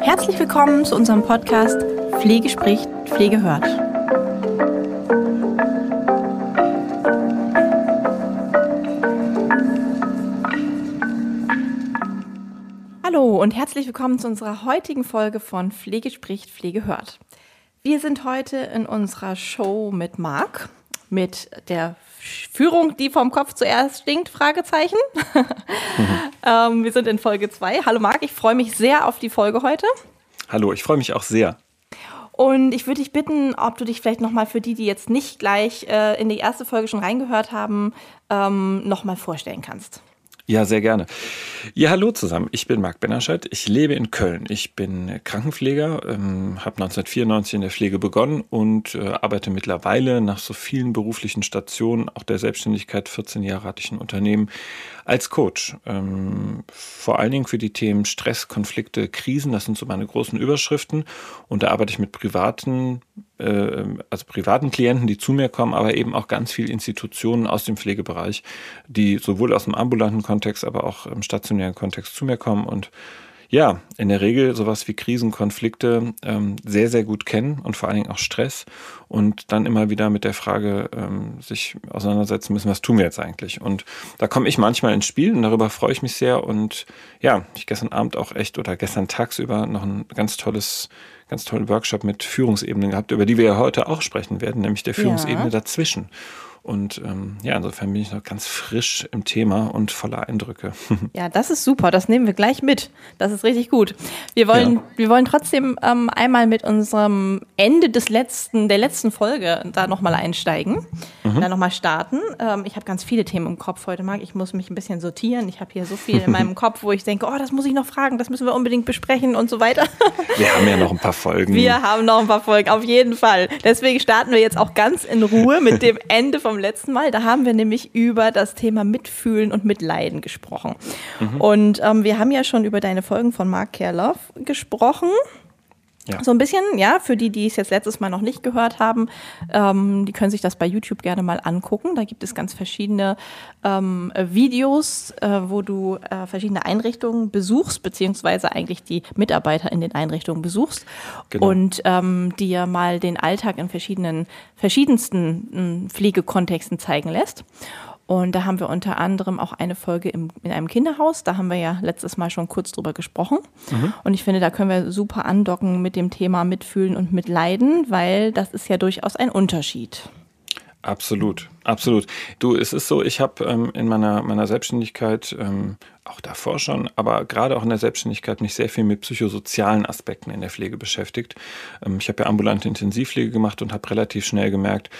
Herzlich willkommen zu unserem Podcast Pflege spricht, Pflege hört. Hallo und herzlich willkommen zu unserer heutigen Folge von Pflege spricht, Pflege hört. Wir sind heute in unserer Show mit Marc, mit der Führung, die vom Kopf zuerst stinkt, Fragezeichen. Mhm. ähm, wir sind in Folge 2. Hallo Marc, ich freue mich sehr auf die Folge heute. Hallo, ich freue mich auch sehr. Und ich würde dich bitten, ob du dich vielleicht nochmal für die, die jetzt nicht gleich äh, in die erste Folge schon reingehört haben, ähm, nochmal vorstellen kannst. Ja, sehr gerne. Ja, hallo zusammen. Ich bin Marc Bennerscheid. Ich lebe in Köln. Ich bin Krankenpfleger, ähm, habe 1994 in der Pflege begonnen und äh, arbeite mittlerweile nach so vielen beruflichen Stationen, auch der Selbstständigkeit, 14 Jahre hatte ich ein Unternehmen, als Coach. Ähm, vor allen Dingen für die Themen Stress, Konflikte, Krisen. Das sind so meine großen Überschriften. Und da arbeite ich mit privaten, äh, also privaten Klienten, die zu mir kommen, aber eben auch ganz viele Institutionen aus dem Pflegebereich, die sowohl aus dem ambulanten Kontext, aber auch im stationären Kontext zu mir kommen und ja, in der Regel sowas wie Krisen, Konflikte ähm, sehr, sehr gut kennen und vor allen Dingen auch Stress und dann immer wieder mit der Frage ähm, sich auseinandersetzen müssen, was tun wir jetzt eigentlich? Und da komme ich manchmal ins Spiel und darüber freue ich mich sehr und ja, ich gestern Abend auch echt oder gestern tagsüber noch ein ganz tolles ganz tollen Workshop mit Führungsebenen gehabt, über die wir ja heute auch sprechen werden, nämlich der Führungsebene ja. dazwischen. Und ähm, ja, insofern bin ich noch ganz frisch im Thema und voller Eindrücke. Ja, das ist super. Das nehmen wir gleich mit. Das ist richtig gut. Wir wollen, ja. wir wollen trotzdem ähm, einmal mit unserem Ende des letzten, der letzten Folge da nochmal einsteigen, mhm. da nochmal starten. Ähm, ich habe ganz viele Themen im Kopf heute, Marc. Ich muss mich ein bisschen sortieren. Ich habe hier so viel in meinem Kopf, wo ich denke, oh, das muss ich noch fragen, das müssen wir unbedingt besprechen und so weiter. Wir haben ja noch ein paar Folgen. Wir haben noch ein paar Folgen, auf jeden Fall. Deswegen starten wir jetzt auch ganz in Ruhe mit dem Ende vom letzten Mal. Da haben wir nämlich über das Thema Mitfühlen und Mitleiden gesprochen. Mhm. Und ähm, wir haben ja schon über deine Folgen von Mark Kerloff gesprochen. Ja. So ein bisschen, ja, für die, die es jetzt letztes Mal noch nicht gehört haben, ähm, die können sich das bei YouTube gerne mal angucken. Da gibt es ganz verschiedene ähm, Videos, äh, wo du äh, verschiedene Einrichtungen besuchst, beziehungsweise eigentlich die Mitarbeiter in den Einrichtungen besuchst genau. und ähm, dir mal den Alltag in verschiedenen, verschiedensten Pflegekontexten zeigen lässt. Und da haben wir unter anderem auch eine Folge im, in einem Kinderhaus. Da haben wir ja letztes Mal schon kurz drüber gesprochen. Mhm. Und ich finde, da können wir super andocken mit dem Thema Mitfühlen und Mitleiden, weil das ist ja durchaus ein Unterschied. Absolut, absolut. Du, es ist so, ich habe ähm, in meiner, meiner Selbstständigkeit, ähm, auch davor schon, aber gerade auch in der Selbstständigkeit mich sehr viel mit psychosozialen Aspekten in der Pflege beschäftigt. Ähm, ich habe ja ambulante Intensivpflege gemacht und habe relativ schnell gemerkt,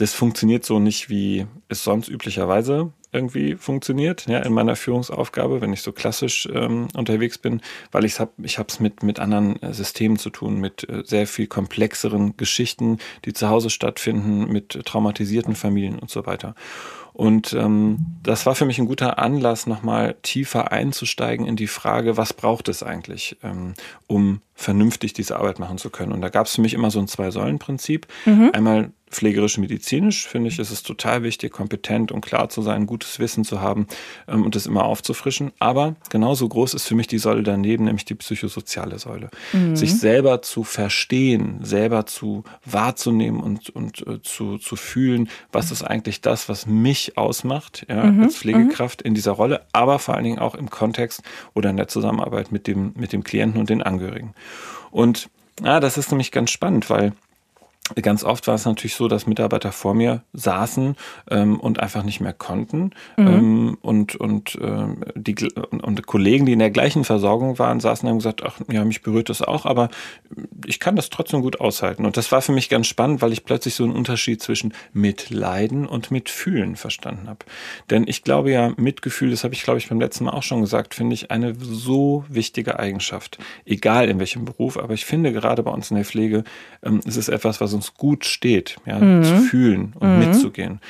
das funktioniert so nicht, wie es sonst üblicherweise irgendwie funktioniert, ja, in meiner Führungsaufgabe, wenn ich so klassisch ähm, unterwegs bin, weil ich habe ich habe es mit mit anderen äh, Systemen zu tun, mit äh, sehr viel komplexeren Geschichten, die zu Hause stattfinden, mit traumatisierten Familien und so weiter. Und ähm, das war für mich ein guter Anlass, nochmal tiefer einzusteigen in die Frage, was braucht es eigentlich, ähm, um vernünftig diese Arbeit machen zu können. Und da gab es für mich immer so ein Zwei-Säulen-Prinzip. Mhm. Einmal pflegerisch-medizinisch finde ich, ist es total wichtig, kompetent und klar zu sein, gutes Wissen zu haben ähm, und das immer aufzufrischen. Aber genauso groß ist für mich die Säule daneben, nämlich die psychosoziale Säule. Mhm. Sich selber zu verstehen, selber zu wahrzunehmen und, und äh, zu, zu fühlen, was ist eigentlich das, was mich ausmacht, ja, mhm. als Pflegekraft in dieser Rolle, aber vor allen Dingen auch im Kontext oder in der Zusammenarbeit mit dem, mit dem Klienten und den Angehörigen. Und ja, das ist nämlich ganz spannend, weil Ganz oft war es natürlich so, dass Mitarbeiter vor mir saßen ähm, und einfach nicht mehr konnten. Mhm. Ähm, und und, ähm, die, und Kollegen, die in der gleichen Versorgung waren, saßen und haben gesagt, ach ja, mich berührt das auch, aber ich kann das trotzdem gut aushalten. Und das war für mich ganz spannend, weil ich plötzlich so einen Unterschied zwischen Mitleiden und Mitfühlen verstanden habe. Denn ich glaube ja, Mitgefühl, das habe ich, glaube ich, beim letzten Mal auch schon gesagt, finde ich eine so wichtige Eigenschaft. Egal in welchem Beruf, aber ich finde gerade bei uns in der Pflege, ähm, es ist etwas, was uns uns gut steht, ja, mhm. zu fühlen und mhm. mitzugehen.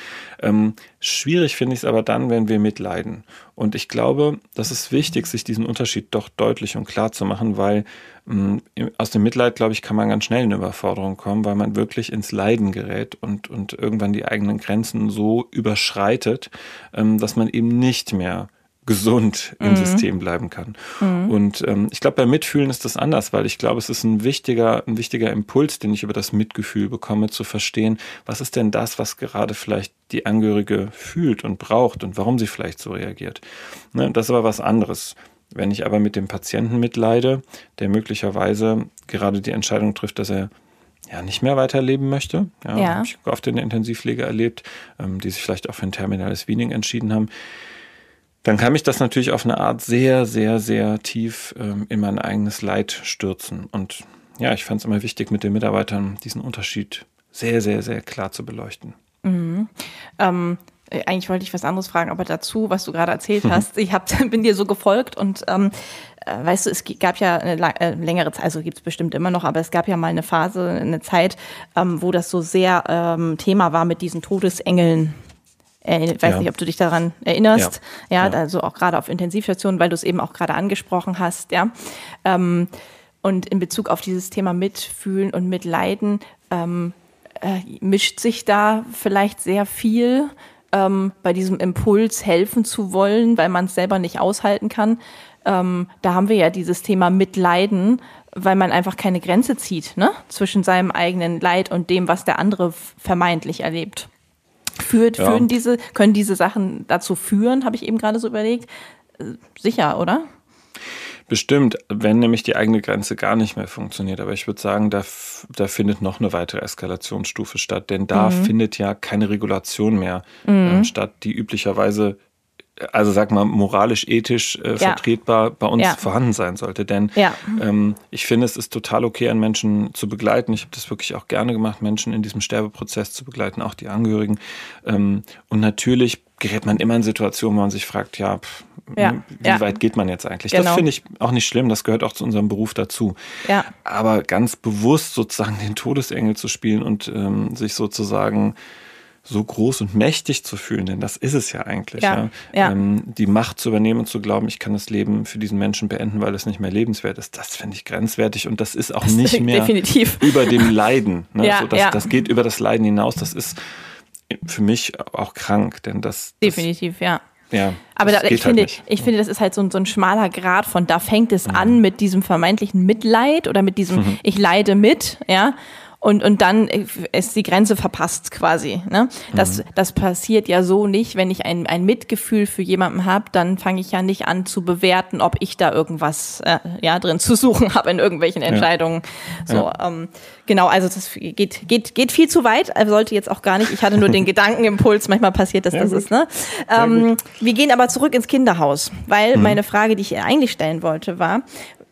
Ähm, schwierig finde ich es aber dann, wenn wir mitleiden. Und ich glaube, das ist wichtig, sich diesen Unterschied doch deutlich und klar zu machen, weil ähm, aus dem Mitleid, glaube ich, kann man ganz schnell in Überforderung kommen, weil man wirklich ins Leiden gerät und, und irgendwann die eigenen Grenzen so überschreitet, ähm, dass man eben nicht mehr gesund im mhm. System bleiben kann. Mhm. Und ähm, ich glaube, beim Mitfühlen ist das anders, weil ich glaube, es ist ein wichtiger, ein wichtiger Impuls, den ich über das Mitgefühl bekomme, zu verstehen, was ist denn das, was gerade vielleicht die Angehörige fühlt und braucht und warum sie vielleicht so reagiert. Ne, das ist aber was anderes. Wenn ich aber mit dem Patienten mitleide, der möglicherweise gerade die Entscheidung trifft, dass er ja nicht mehr weiterleben möchte. Ja, ja. Habe ich oft in der Intensivpflege erlebt, ähm, die sich vielleicht auch für ein terminales Weaning entschieden haben dann kann mich das natürlich auf eine Art sehr, sehr, sehr tief ähm, in mein eigenes Leid stürzen. Und ja, ich fand es immer wichtig, mit den Mitarbeitern diesen Unterschied sehr, sehr, sehr klar zu beleuchten. Mhm. Ähm, äh, eigentlich wollte ich was anderes fragen, aber dazu, was du gerade erzählt hast, ich hab, bin dir so gefolgt und ähm, äh, weißt du, es gab ja eine äh, längere Zeit, also gibt es bestimmt immer noch, aber es gab ja mal eine Phase, eine Zeit, ähm, wo das so sehr ähm, Thema war mit diesen Todesengeln ich weiß ja. nicht, ob du dich daran erinnerst. Ja, ja, also auch gerade auf Intensivstationen, weil du es eben auch gerade angesprochen hast, ja. Ähm, und in Bezug auf dieses Thema Mitfühlen und Mitleiden ähm, äh, mischt sich da vielleicht sehr viel ähm, bei diesem Impuls helfen zu wollen, weil man es selber nicht aushalten kann. Ähm, da haben wir ja dieses Thema Mitleiden, weil man einfach keine Grenze zieht ne? zwischen seinem eigenen Leid und dem, was der andere vermeintlich erlebt. Führt, ja. führen diese, können diese Sachen dazu führen, habe ich eben gerade so überlegt. Äh, sicher, oder? Bestimmt, wenn nämlich die eigene Grenze gar nicht mehr funktioniert. Aber ich würde sagen, da, da findet noch eine weitere Eskalationsstufe statt, denn da mhm. findet ja keine Regulation mehr mhm. ähm, statt, die üblicherweise also sag mal, moralisch, ethisch äh, ja. vertretbar bei uns ja. vorhanden sein sollte. Denn ja. ähm, ich finde, es ist total okay, einen Menschen zu begleiten. Ich habe das wirklich auch gerne gemacht, Menschen in diesem Sterbeprozess zu begleiten, auch die Angehörigen. Ähm, und natürlich gerät man immer in Situationen, wo man sich fragt, ja, pff, wie weit geht man jetzt eigentlich? Genau. Das finde ich auch nicht schlimm, das gehört auch zu unserem Beruf dazu. Aber ganz bewusst sozusagen den Todesengel zu spielen und ähm, sich sozusagen so groß und mächtig zu fühlen, denn das ist es ja eigentlich. Ja, ja. ja. Ähm, die Macht zu übernehmen und zu glauben, ich kann das Leben für diesen Menschen beenden, weil es nicht mehr lebenswert ist, das finde ich grenzwertig und das ist auch das nicht mehr definitiv. über dem Leiden. Ne? Ja, so, das, ja. das geht über das Leiden hinaus. Das ist für mich auch krank, denn das. Definitiv, das, ja. Ja, aber da, ich, halt finde, ich finde, das ist halt so ein, so ein schmaler Grad von, da fängt es mhm. an mit diesem vermeintlichen Mitleid oder mit diesem, mhm. ich leide mit, ja und, und dann ist die Grenze verpasst quasi. Ne? Das, mhm. das passiert ja so nicht. Wenn ich ein, ein Mitgefühl für jemanden habe, dann fange ich ja nicht an zu bewerten, ob ich da irgendwas äh, ja, drin zu suchen habe in irgendwelchen Entscheidungen. Ja. So, ja. Ähm, genau, also das geht, geht, geht viel zu weit, also sollte jetzt auch gar nicht. Ich hatte nur den Gedankenimpuls, manchmal passiert das, ja, das ist, ne? Ähm, wir gehen aber zurück ins Kinderhaus, weil mhm. meine Frage, die ich eigentlich stellen wollte, war,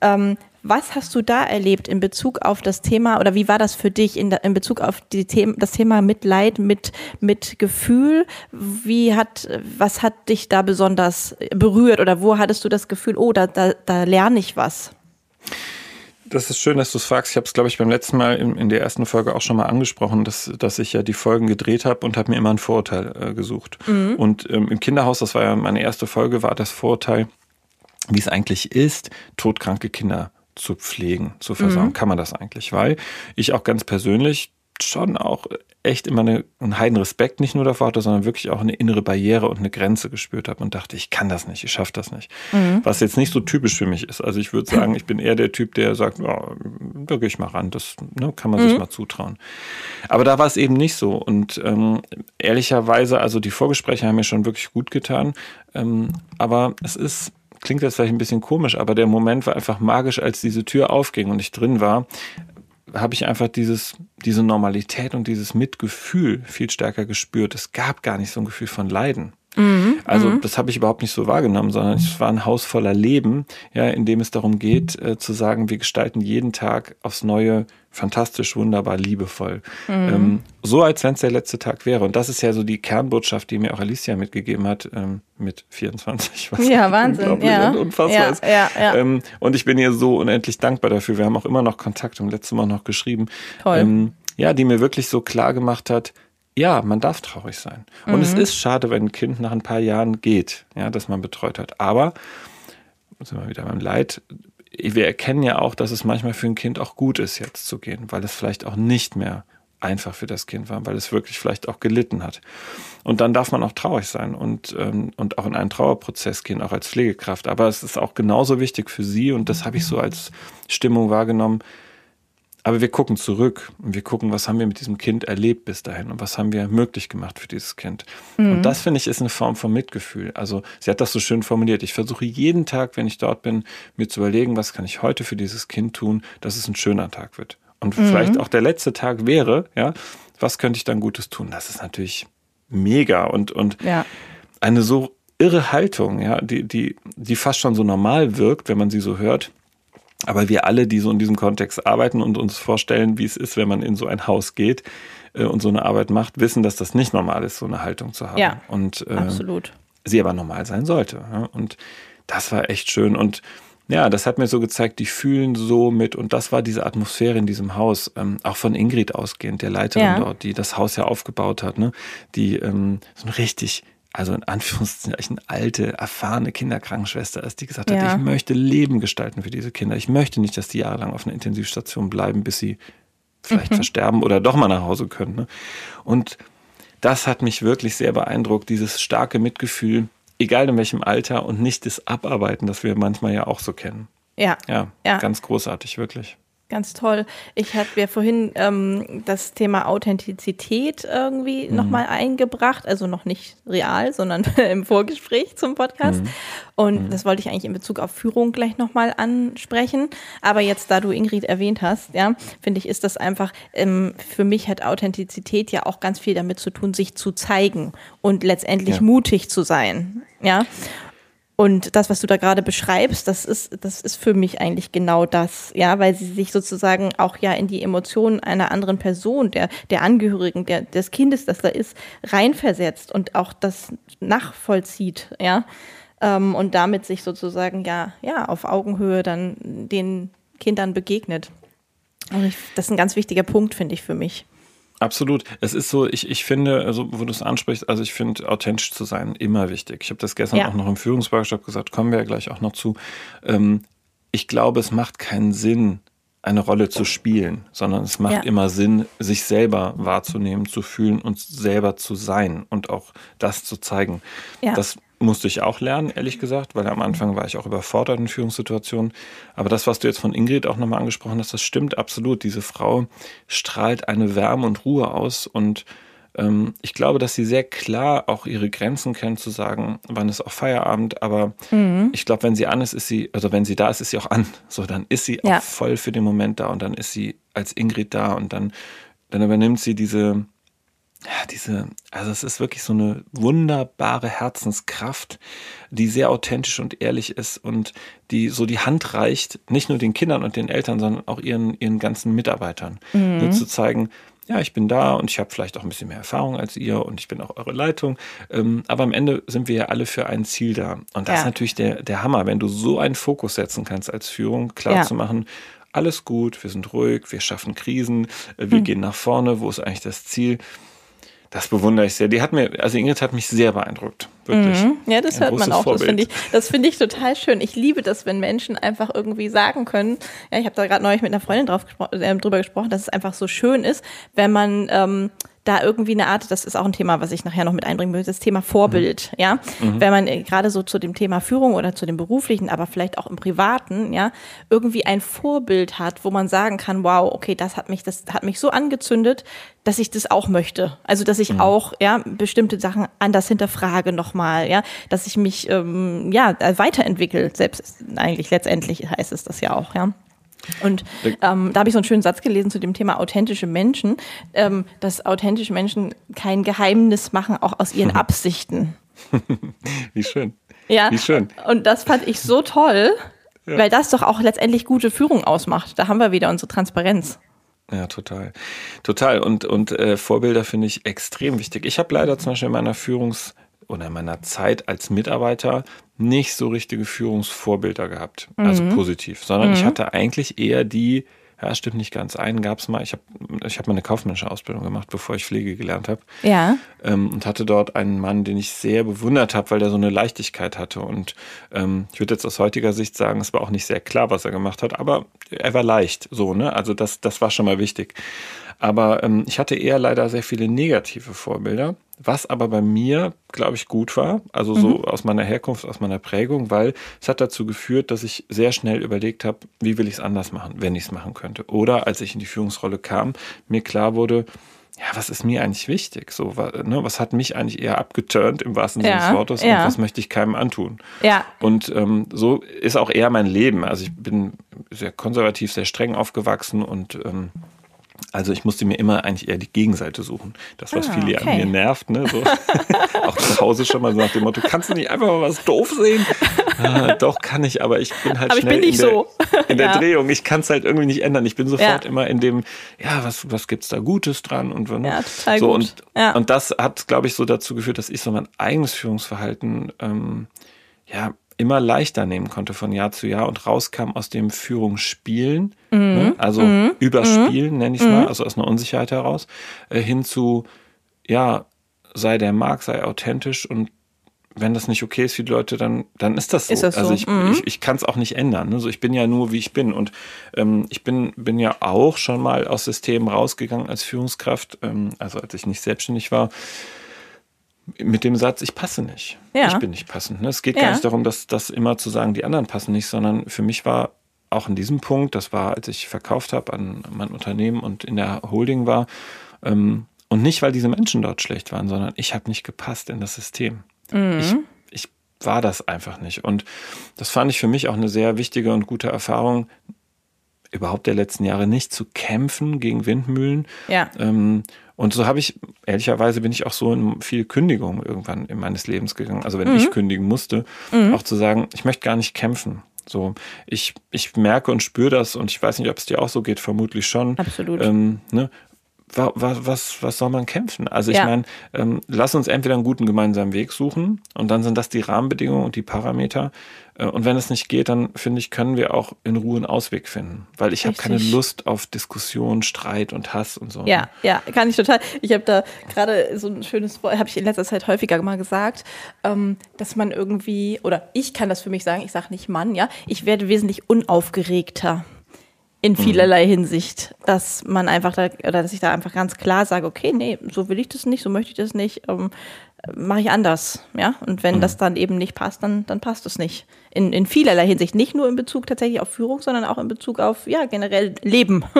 ähm, was hast du da erlebt in Bezug auf das Thema oder wie war das für dich in, in Bezug auf die Themen, das Thema Mitleid, mit, mit Gefühl? Wie hat, was hat dich da besonders berührt oder wo hattest du das Gefühl, oh, da, da, da lerne ich was? Das ist schön, dass du es fragst. Ich habe es, glaube ich, beim letzten Mal in, in, der ersten Folge auch schon mal angesprochen, dass, dass ich ja die Folgen gedreht habe und habe mir immer ein Vorurteil äh, gesucht. Mhm. Und ähm, im Kinderhaus, das war ja meine erste Folge, war das Vorurteil, wie es eigentlich ist, todkranke Kinder zu pflegen, zu versorgen. Mhm. Kann man das eigentlich? Weil ich auch ganz persönlich schon auch echt immer eine, einen heiden Respekt nicht nur davor hatte, sondern wirklich auch eine innere Barriere und eine Grenze gespürt habe und dachte, ich kann das nicht, ich schaffe das nicht. Mhm. Was jetzt nicht so typisch für mich ist. Also ich würde sagen, ich bin eher der Typ, der sagt, ja, da gehe ich mal ran, das ne, kann man mhm. sich mal zutrauen. Aber da war es eben nicht so. Und ähm, ehrlicherweise, also die Vorgespräche haben mir schon wirklich gut getan. Ähm, aber es ist klingt jetzt vielleicht ein bisschen komisch, aber der Moment war einfach magisch, als diese Tür aufging und ich drin war, habe ich einfach dieses, diese Normalität und dieses Mitgefühl viel stärker gespürt. Es gab gar nicht so ein Gefühl von Leiden. Mhm, also mhm. das habe ich überhaupt nicht so wahrgenommen, sondern es war ein Haus voller Leben, ja, in dem es darum geht, äh, zu sagen, wir gestalten jeden Tag aufs Neue fantastisch, wunderbar, liebevoll. Mhm. Ähm, so als wenn es der letzte Tag wäre. Und das ist ja so die Kernbotschaft, die mir auch Alicia mitgegeben hat, ähm, mit 24. Was ja, Wahnsinn. Ja. unfassbar ja, ist. Ja, ja. Ähm, und ich bin ihr so unendlich dankbar dafür. Wir haben auch immer noch Kontakt, haben letztes Mal noch geschrieben. Toll. Ähm, ja, die mir wirklich so klar gemacht hat, ja, man darf traurig sein. Und mhm. es ist schade, wenn ein Kind nach ein paar Jahren geht, ja, das man betreut hat. Aber, sind wir wieder beim Leid, wir erkennen ja auch, dass es manchmal für ein Kind auch gut ist, jetzt zu gehen, weil es vielleicht auch nicht mehr einfach für das Kind war, weil es wirklich vielleicht auch gelitten hat. Und dann darf man auch traurig sein und, ähm, und auch in einen Trauerprozess gehen, auch als Pflegekraft. Aber es ist auch genauso wichtig für sie und das habe ich so als Stimmung wahrgenommen, aber wir gucken zurück und wir gucken, was haben wir mit diesem Kind erlebt bis dahin und was haben wir möglich gemacht für dieses Kind. Mhm. Und das finde ich ist eine Form von Mitgefühl. Also sie hat das so schön formuliert. Ich versuche jeden Tag, wenn ich dort bin, mir zu überlegen, was kann ich heute für dieses Kind tun, dass es ein schöner Tag wird. Und mhm. vielleicht auch der letzte Tag wäre, ja, was könnte ich dann Gutes tun? Das ist natürlich mega und, und ja. eine so irre Haltung, ja, die, die, die fast schon so normal wirkt, wenn man sie so hört. Aber wir alle, die so in diesem Kontext arbeiten und uns vorstellen, wie es ist, wenn man in so ein Haus geht äh, und so eine Arbeit macht, wissen, dass das nicht normal ist, so eine Haltung zu haben. Ja, und, äh, absolut. Sie aber normal sein sollte. Ja? Und das war echt schön. Und ja, das hat mir so gezeigt, die fühlen so mit. Und das war diese Atmosphäre in diesem Haus, ähm, auch von Ingrid ausgehend, der Leiterin ja. dort, die das Haus ja aufgebaut hat, ne? die ähm, so ein richtig also in Anführungszeichen alte, erfahrene Kinderkrankenschwester ist, die gesagt ja. hat, ich möchte Leben gestalten für diese Kinder. Ich möchte nicht, dass die jahrelang auf einer Intensivstation bleiben, bis sie vielleicht mhm. versterben oder doch mal nach Hause können. Ne? Und das hat mich wirklich sehr beeindruckt, dieses starke Mitgefühl, egal in welchem Alter und nicht das Abarbeiten, das wir manchmal ja auch so kennen. Ja. Ja, ja. ganz großartig, wirklich. Ganz toll. Ich hatte ja vorhin ähm, das Thema Authentizität irgendwie mhm. nochmal eingebracht, also noch nicht real, sondern im Vorgespräch zum Podcast. Mhm. Und mhm. das wollte ich eigentlich in Bezug auf Führung gleich nochmal ansprechen. Aber jetzt, da du Ingrid erwähnt hast, ja, finde ich, ist das einfach, ähm, für mich hat Authentizität ja auch ganz viel damit zu tun, sich zu zeigen und letztendlich ja. mutig zu sein. Ja. Und das, was du da gerade beschreibst, das ist, das ist für mich eigentlich genau das, ja, weil sie sich sozusagen auch ja in die Emotionen einer anderen Person, der, der Angehörigen, der, des Kindes, das da ist, reinversetzt und auch das nachvollzieht, ja. Ähm, und damit sich sozusagen ja, ja, auf Augenhöhe dann den Kindern begegnet. Und ich, das ist ein ganz wichtiger Punkt, finde ich, für mich. Absolut. Es ist so, ich, ich finde, also wo du es ansprichst, also ich finde, authentisch zu sein immer wichtig. Ich habe das gestern ja. auch noch im Führungsworkshop gesagt, kommen wir ja gleich auch noch zu. Ähm, ich glaube, es macht keinen Sinn, eine Rolle zu spielen, sondern es macht ja. immer Sinn, sich selber wahrzunehmen, zu fühlen und selber zu sein und auch das zu zeigen. Ja. Das musste ich auch lernen, ehrlich gesagt, weil am Anfang war ich auch überfordert in Führungssituationen. Aber das, was du jetzt von Ingrid auch nochmal angesprochen hast, das stimmt absolut. Diese Frau strahlt eine Wärme und Ruhe aus und ähm, ich glaube, dass sie sehr klar auch ihre Grenzen kennt, zu sagen, wann ist auch Feierabend. Aber mhm. ich glaube, wenn sie an ist, ist sie, also wenn sie da ist, ist sie auch an. So, dann ist sie ja. auch voll für den Moment da und dann ist sie als Ingrid da und dann, dann übernimmt sie diese, ja, diese, also es ist wirklich so eine wunderbare Herzenskraft, die sehr authentisch und ehrlich ist und die so die Hand reicht, nicht nur den Kindern und den Eltern, sondern auch ihren, ihren ganzen Mitarbeitern. Mhm. Nur zu zeigen, ja, ich bin da und ich habe vielleicht auch ein bisschen mehr Erfahrung als ihr und ich bin auch eure Leitung. Ähm, aber am Ende sind wir ja alle für ein Ziel da. Und das ja. ist natürlich der, der Hammer, wenn du so einen Fokus setzen kannst als Führung, klar ja. zu machen, alles gut, wir sind ruhig, wir schaffen Krisen, äh, wir hm. gehen nach vorne, wo ist eigentlich das Ziel? Das bewundere ich sehr. Die hat mir, also Ingrid hat mich sehr beeindruckt. Wirklich. Mhm. Ja, das Ein hört man auch. Vorbild. Das finde ich, das finde ich total schön. Ich liebe das, wenn Menschen einfach irgendwie sagen können. Ja, ich habe da gerade neulich mit einer Freundin drauf gespro äh, drüber gesprochen, dass es einfach so schön ist, wenn man ähm, da irgendwie eine Art, das ist auch ein Thema, was ich nachher noch mit einbringen will, das Thema Vorbild, mhm. ja. Mhm. Wenn man äh, gerade so zu dem Thema Führung oder zu dem beruflichen, aber vielleicht auch im privaten, ja, irgendwie ein Vorbild hat, wo man sagen kann, wow, okay, das hat mich, das hat mich so angezündet, dass ich das auch möchte. Also, dass ich mhm. auch, ja, bestimmte Sachen anders hinterfrage nochmal, ja, dass ich mich, ähm, ja, weiterentwickle, selbst eigentlich letztendlich heißt es das ja auch, ja. Und ähm, da habe ich so einen schönen Satz gelesen zu dem Thema authentische Menschen, ähm, dass authentische Menschen kein Geheimnis machen, auch aus ihren Absichten. Wie schön. Ja. Wie schön. Und das fand ich so toll, ja. weil das doch auch letztendlich gute Führung ausmacht. Da haben wir wieder unsere Transparenz. Ja, total. Total. Und, und äh, Vorbilder finde ich extrem wichtig. Ich habe leider zum Beispiel in meiner Führungs- oder in meiner Zeit als Mitarbeiter nicht so richtige Führungsvorbilder gehabt, also mhm. also positiv, sondern mhm. ich hatte eigentlich eher die ja, stimmt nicht ganz. Einen gab es mal, ich habe ich hab mal eine kaufmännische Ausbildung gemacht, bevor ich Pflege gelernt habe. Ja. Ähm, und hatte dort einen Mann, den ich sehr bewundert habe, weil der so eine Leichtigkeit hatte. Und ähm, ich würde jetzt aus heutiger Sicht sagen, es war auch nicht sehr klar, was er gemacht hat, aber er war leicht, so, ne? Also das, das war schon mal wichtig. Aber ähm, ich hatte eher leider sehr viele negative Vorbilder, was aber bei mir, glaube ich, gut war. Also so mhm. aus meiner Herkunft, aus meiner Prägung, weil es hat dazu geführt, dass ich sehr schnell überlegt habe, wie will ich es anders machen, wenn ich es machen könnte. Oder als ich in die Führungsrolle kam, mir klar wurde, ja, was ist mir eigentlich wichtig? So, ne, was hat mich eigentlich eher abgeturnt im wahrsten Sinne des Wortes ja. und was möchte ich keinem antun? Ja. Und ähm, so ist auch eher mein Leben. Also ich bin sehr konservativ, sehr streng aufgewachsen und ähm, also ich musste mir immer eigentlich eher die Gegenseite suchen. Das, was ah, viele okay. an mir nervt, ne? So. auch zu Hause schon mal so nach dem Motto, kannst du nicht einfach mal was doof sehen? Ah, doch, kann ich, aber ich bin halt aber schnell bin in, der, so. in der ja. Drehung. Ich kann es halt irgendwie nicht ändern. Ich bin sofort ja. immer in dem, ja, was, was gibt's da Gutes dran? Und, ne? ja, total so, gut. Und, ja. und das hat, glaube ich, so dazu geführt, dass ich so mein eigenes Führungsverhalten ähm, ja, immer leichter nehmen konnte von Jahr zu Jahr und rauskam aus dem Führungsspielen, mhm. ne? also mhm. Überspielen, nenne ich es mal, mhm. also aus einer Unsicherheit heraus, äh, hin zu, ja, sei der Mark, sei authentisch und wenn das nicht okay ist für die Leute, dann, dann ist das so. Ist das also so? ich, mhm. ich, ich kann es auch nicht ändern. Also ich bin ja nur, wie ich bin. Und ähm, ich bin, bin ja auch schon mal aus Systemen rausgegangen als Führungskraft, ähm, also als ich nicht selbstständig war, mit dem Satz, ich passe nicht. Ja. Ich bin nicht passend. Ne? Es geht ja. gar nicht darum, dass das immer zu sagen, die anderen passen nicht, sondern für mich war auch in diesem Punkt, das war, als ich verkauft habe an mein Unternehmen und in der Holding war, ähm, und nicht, weil diese Menschen dort schlecht waren, sondern ich habe nicht gepasst in das System. Mhm. Ich, ich war das einfach nicht. Und das fand ich für mich auch eine sehr wichtige und gute Erfahrung, überhaupt der letzten Jahre nicht zu kämpfen gegen Windmühlen. Ja. Ähm, und so habe ich, ehrlicherweise bin ich auch so in viele Kündigungen irgendwann in meines Lebens gegangen. Also wenn mhm. ich kündigen musste, mhm. auch zu sagen, ich möchte gar nicht kämpfen. So, ich, ich merke und spüre das und ich weiß nicht, ob es dir auch so geht, vermutlich schon. Absolut. Ähm, ne? Was, was, was soll man kämpfen? Also ich ja. meine, ähm, lass uns entweder einen guten gemeinsamen Weg suchen und dann sind das die Rahmenbedingungen und die Parameter. Äh, und wenn es nicht geht, dann finde ich, können wir auch in Ruhe einen Ausweg finden. Weil ich habe keine Lust auf Diskussion, Streit und Hass und so. Ja, ja, kann ich total. Ich habe da gerade so ein schönes Wort, habe ich in letzter Zeit häufiger mal gesagt, ähm, dass man irgendwie, oder ich kann das für mich sagen, ich sage nicht Mann, ja, ich werde wesentlich unaufgeregter in mhm. vielerlei Hinsicht, dass man einfach da, oder dass ich da einfach ganz klar sage, okay, nee, so will ich das nicht, so möchte ich das nicht, ähm, mache ich anders, ja. Und wenn mhm. das dann eben nicht passt, dann, dann passt es nicht. In, in vielerlei Hinsicht, nicht nur in Bezug tatsächlich auf Führung, sondern auch in Bezug auf, ja, generell Leben.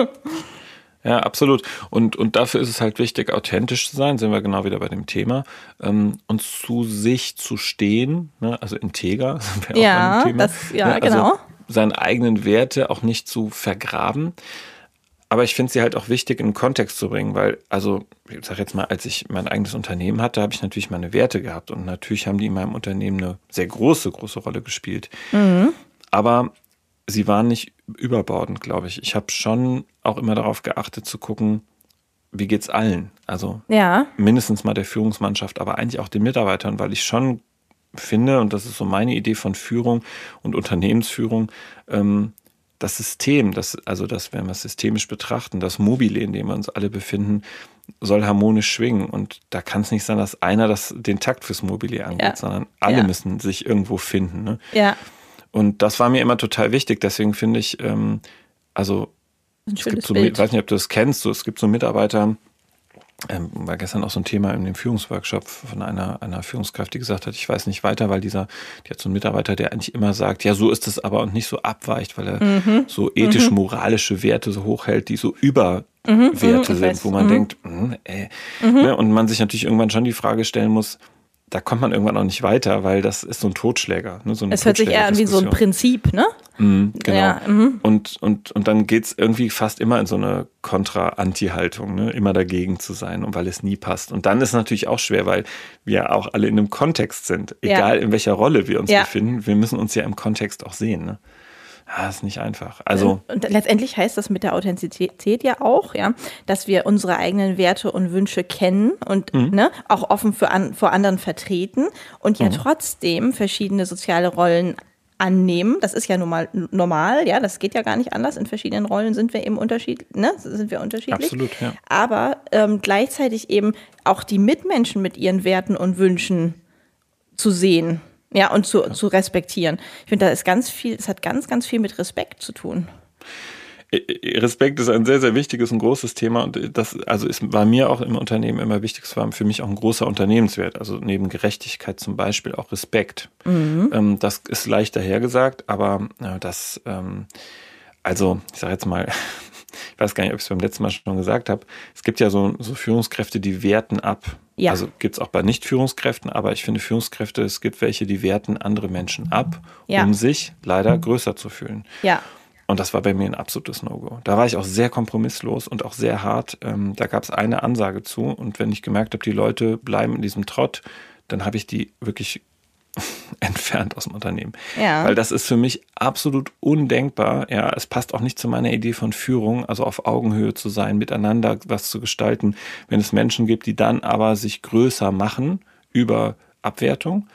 Ja, absolut. Und, und dafür ist es halt wichtig, authentisch zu sein, sind wir genau wieder bei dem Thema, ähm, und zu sich zu stehen, ne? also integer sind wir ja, auch beim Thema. Das, ja, ne? also, genau seine eigenen Werte auch nicht zu vergraben. Aber ich finde sie halt auch wichtig in den Kontext zu bringen, weil, also, ich sag jetzt mal, als ich mein eigenes Unternehmen hatte, habe ich natürlich meine Werte gehabt und natürlich haben die in meinem Unternehmen eine sehr große, große Rolle gespielt. Mhm. Aber sie waren nicht überbordend, glaube ich. Ich habe schon auch immer darauf geachtet zu gucken, wie geht's allen? Also ja. mindestens mal der Führungsmannschaft, aber eigentlich auch den Mitarbeitern, weil ich schon finde, und das ist so meine Idee von Führung und Unternehmensführung, ähm, das System, das, also das, wenn wir es systemisch betrachten, das Mobile, in dem wir uns alle befinden, soll harmonisch schwingen. Und da kann es nicht sein, dass einer das, den Takt fürs Mobile angeht, ja. sondern alle ja. müssen sich irgendwo finden. Ne? Ja. Und das war mir immer total wichtig. Deswegen finde ich, ähm, also es gibt so, ich weiß nicht, ob du das kennst, so, es gibt so Mitarbeiter, ähm, war gestern auch so ein Thema in dem Führungsworkshop von einer, einer Führungskraft, die gesagt hat, ich weiß nicht weiter, weil dieser, die hat so einen Mitarbeiter, der eigentlich immer sagt, ja, so ist es aber und nicht so abweicht, weil er mhm. so ethisch-moralische mhm. Werte so hochhält, die so über mhm, Werte mhm, sind, wo man mhm. denkt, mh, äh, ne? und man sich natürlich irgendwann schon die Frage stellen muss, da kommt man irgendwann auch nicht weiter, weil das ist so ein Totschläger. Ne? So es hört sich eher an wie so ein Prinzip, ne? Mhm, genau. Ja, mhm. und, und, und dann geht's irgendwie fast immer in so eine Kontra-Anti-Haltung, ne? immer dagegen zu sein und weil es nie passt. Und dann ist es natürlich auch schwer, weil wir auch alle in einem Kontext sind. Egal ja. in welcher Rolle wir uns ja. befinden, wir müssen uns ja im Kontext auch sehen. Ne? Ja, ist nicht einfach. Also und letztendlich heißt das mit der Authentizität ja auch, ja, dass wir unsere eigenen Werte und Wünsche kennen und mhm. ne, auch offen für an, vor anderen vertreten und ja mhm. trotzdem verschiedene soziale Rollen annehmen. Das ist ja nun mal normal, ja, das geht ja gar nicht anders. In verschiedenen Rollen sind wir eben unterschiedlich, ne? Sind wir unterschiedlich. Absolut, ja. Aber ähm, gleichzeitig eben auch die Mitmenschen mit ihren Werten und Wünschen zu sehen. Ja, und zu, ja. zu respektieren. Ich finde, da ist ganz viel, es hat ganz, ganz viel mit Respekt zu tun. Respekt ist ein sehr, sehr wichtiges und großes Thema und das, also ist, war mir auch im Unternehmen immer wichtig, es war für mich auch ein großer Unternehmenswert. Also neben Gerechtigkeit zum Beispiel auch Respekt. Mhm. Ähm, das ist leicht dahergesagt, aber äh, das, ähm, also ich sage jetzt mal, ich weiß gar nicht, ob ich es beim letzten Mal schon gesagt habe, es gibt ja so, so Führungskräfte, die werten ab. Ja. Also gibt es auch bei Nicht-Führungskräften, aber ich finde Führungskräfte, es gibt welche, die werten andere Menschen ab, ja. um sich leider größer zu fühlen. Ja. Und das war bei mir ein absolutes No-Go. Da war ich auch sehr kompromisslos und auch sehr hart. Ähm, da gab es eine Ansage zu. Und wenn ich gemerkt habe, die Leute bleiben in diesem Trott, dann habe ich die wirklich entfernt aus dem Unternehmen. Ja. Weil das ist für mich absolut undenkbar. Ja, es passt auch nicht zu meiner Idee von Führung, also auf Augenhöhe zu sein, miteinander was zu gestalten. Wenn es Menschen gibt, die dann aber sich größer machen über Abwertung.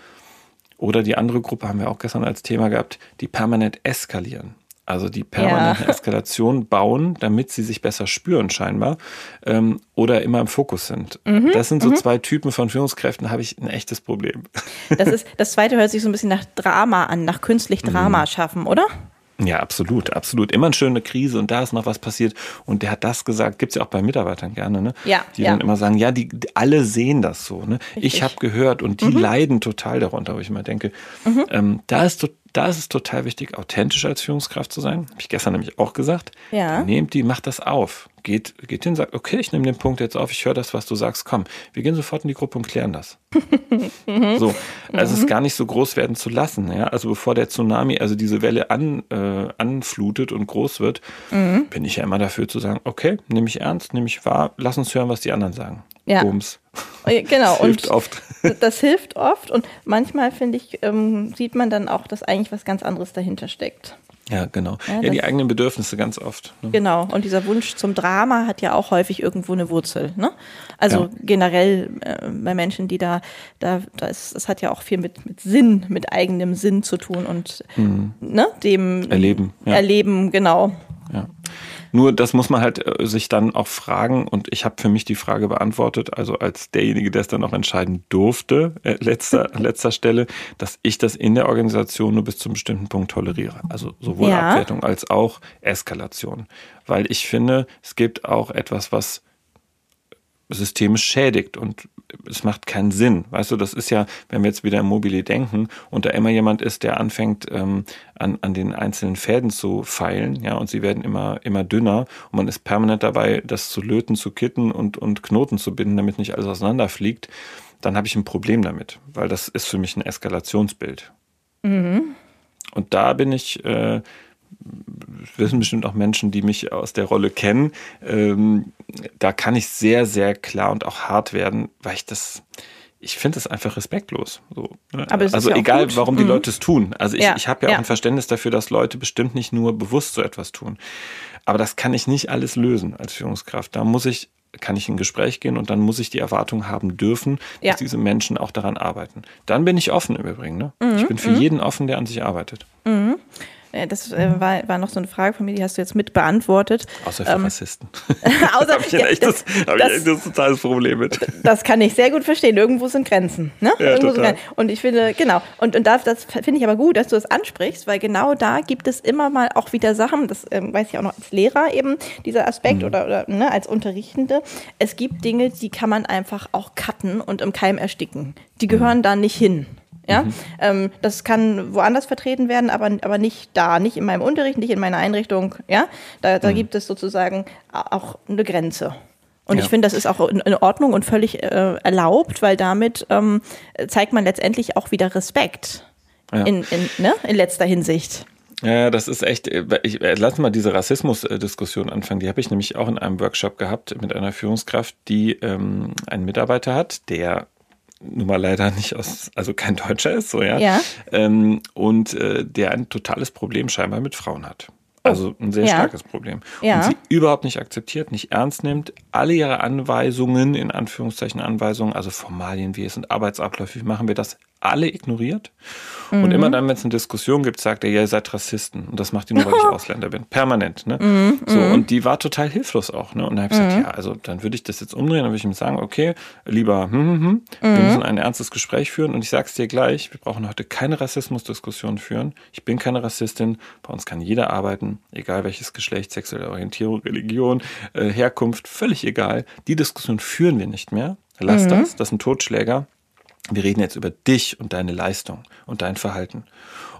Oder die andere Gruppe haben wir auch gestern als Thema gehabt, die permanent eskalieren also die permanente ja. Eskalation bauen, damit sie sich besser spüren scheinbar ähm, oder immer im Fokus sind. Mhm, das sind so mhm. zwei Typen von Führungskräften, habe ich ein echtes Problem. Das ist das zweite hört sich so ein bisschen nach Drama an, nach künstlich Drama mhm. schaffen, oder? Ja, absolut, absolut. Immer eine schöne Krise und da ist noch was passiert. Und der hat das gesagt, gibt's ja auch bei Mitarbeitern gerne, ne? Ja. Die ja. dann immer sagen, ja, die, die alle sehen das so, ne? Ich habe gehört und die mhm. leiden total darunter, wo ich immer denke, mhm. ähm, da ist total da ist es total wichtig, authentisch als Führungskraft zu sein. Habe ich gestern nämlich auch gesagt. Ja. Nehmt die, macht das auf. Geht, geht hin, sagt, okay, ich nehme den Punkt jetzt auf, ich höre das, was du sagst, komm, wir gehen sofort in die Gruppe und klären das. so, also es gar nicht so groß werden zu lassen. Ja? Also bevor der Tsunami, also diese Welle an, äh, anflutet und groß wird, mhm. bin ich ja immer dafür zu sagen, okay, nehme ich ernst, nehme ich wahr, lass uns hören, was die anderen sagen. Ja. Bums. Genau. Das hilft und oft. Das hilft oft und manchmal, finde ich, ähm, sieht man dann auch, dass eigentlich was ganz anderes dahinter steckt. Ja, genau. Ja, ja die eigenen Bedürfnisse ganz oft. Ne? Genau. Und dieser Wunsch zum Drama hat ja auch häufig irgendwo eine Wurzel. Ne? Also ja. generell äh, bei Menschen, die da, da, da ist, das hat ja auch viel mit, mit Sinn, mit eigenem Sinn zu tun und mhm. ne, dem Erleben. Erleben, genau. Ja. Nur das muss man halt äh, sich dann auch fragen und ich habe für mich die Frage beantwortet, also als derjenige, der es dann auch entscheiden durfte, äh, letzter, letzter Stelle, dass ich das in der Organisation nur bis zu einem bestimmten Punkt toleriere. Also sowohl ja. Abwertung als auch Eskalation. Weil ich finde, es gibt auch etwas, was systemisch schädigt und es macht keinen Sinn. Weißt du, das ist ja, wenn wir jetzt wieder im Mobile denken und da immer jemand ist, der anfängt, ähm, an, an den einzelnen Fäden zu feilen, ja, und sie werden immer, immer dünner und man ist permanent dabei, das zu löten, zu kitten und, und Knoten zu binden, damit nicht alles auseinanderfliegt, dann habe ich ein Problem damit, weil das ist für mich ein Eskalationsbild. Mhm. Und da bin ich, äh, wissen bestimmt auch Menschen, die mich aus der Rolle kennen. Ähm, da kann ich sehr, sehr klar und auch hart werden, weil ich das, ich finde es einfach respektlos. So, ne? also ja egal, gut. warum die mhm. Leute es tun. Also ich, ja, ich habe ja, ja, auch ein Verständnis dafür, dass Leute bestimmt nicht nur bewusst so etwas tun. Aber das kann ich nicht alles lösen als Führungskraft. Da muss ich kann ich in ein Gespräch gehen und dann muss ich die Erwartung haben dürfen, dass diese Menschen auch daran arbeiten. Dann bin ich offen im Übrigen. Ne? Mhm. Ich bin für mhm. jeden offen, der an sich arbeitet. Äh, das äh, war, war noch so eine Frage von mir, die hast du jetzt mit beantwortet. Außer für ähm, Rassisten. außer, habe ich ein echtes, das, hab ich ein echtes totales Problem mit. Das kann ich sehr gut verstehen. Irgendwo sind Grenzen. Ne? Ja, Irgendwo total. Grenzen. Und ich finde, genau. Und, und das, das finde ich aber gut, dass du das ansprichst, weil genau da gibt es immer mal auch wieder Sachen, das ähm, weiß ich auch noch als Lehrer eben, dieser Aspekt mhm. oder, oder ne, als Unterrichtende. Es gibt Dinge, die kann man einfach auch cutten und im Keim ersticken. Die gehören mhm. da nicht hin. Ja, mhm. ähm, das kann woanders vertreten werden, aber, aber nicht da, nicht in meinem Unterricht, nicht in meiner Einrichtung. Ja, da, da mhm. gibt es sozusagen auch eine Grenze. Und ja. ich finde, das ist auch in, Ordnung und völlig äh, erlaubt, weil damit ähm, zeigt man letztendlich auch wieder Respekt ja. in, in, ne? in letzter Hinsicht. Ja, das ist echt, äh, ich, äh, lass mal diese Rassismus-Diskussion anfangen. Die habe ich nämlich auch in einem Workshop gehabt mit einer Führungskraft, die ähm, einen Mitarbeiter hat, der nun mal leider nicht aus, also kein Deutscher ist, so ja. ja. Ähm, und äh, der ein totales Problem scheinbar mit Frauen hat. Also ein sehr ja. starkes Problem. Ja. Und sie überhaupt nicht akzeptiert, nicht ernst nimmt, alle ihre Anweisungen, in Anführungszeichen Anweisungen, also Formalien, wie es sind Arbeitsabläufe, wie machen wir das, alle ignoriert. Mhm. Und immer dann, wenn es eine Diskussion gibt, sagt er, ja, ihr seid Rassisten. Und das macht ihr nur, weil ich Ausländer bin. Permanent. Ne? Mhm. So, mhm. und die war total hilflos auch. Ne? Und dann habe ich gesagt, mhm. ja, also dann würde ich das jetzt umdrehen, dann würde ich ihm sagen, okay, lieber, hm, hm, hm, wir mhm. müssen ein ernstes Gespräch führen. Und ich sage es dir gleich, wir brauchen heute keine Rassismusdiskussion führen. Ich bin keine Rassistin. Bei uns kann jeder arbeiten, egal welches Geschlecht, sexuelle Orientierung, Religion, äh, Herkunft, völlig egal. Die Diskussion führen wir nicht mehr. Lass das, das sind Totschläger. Wir reden jetzt über dich und deine Leistung und dein Verhalten.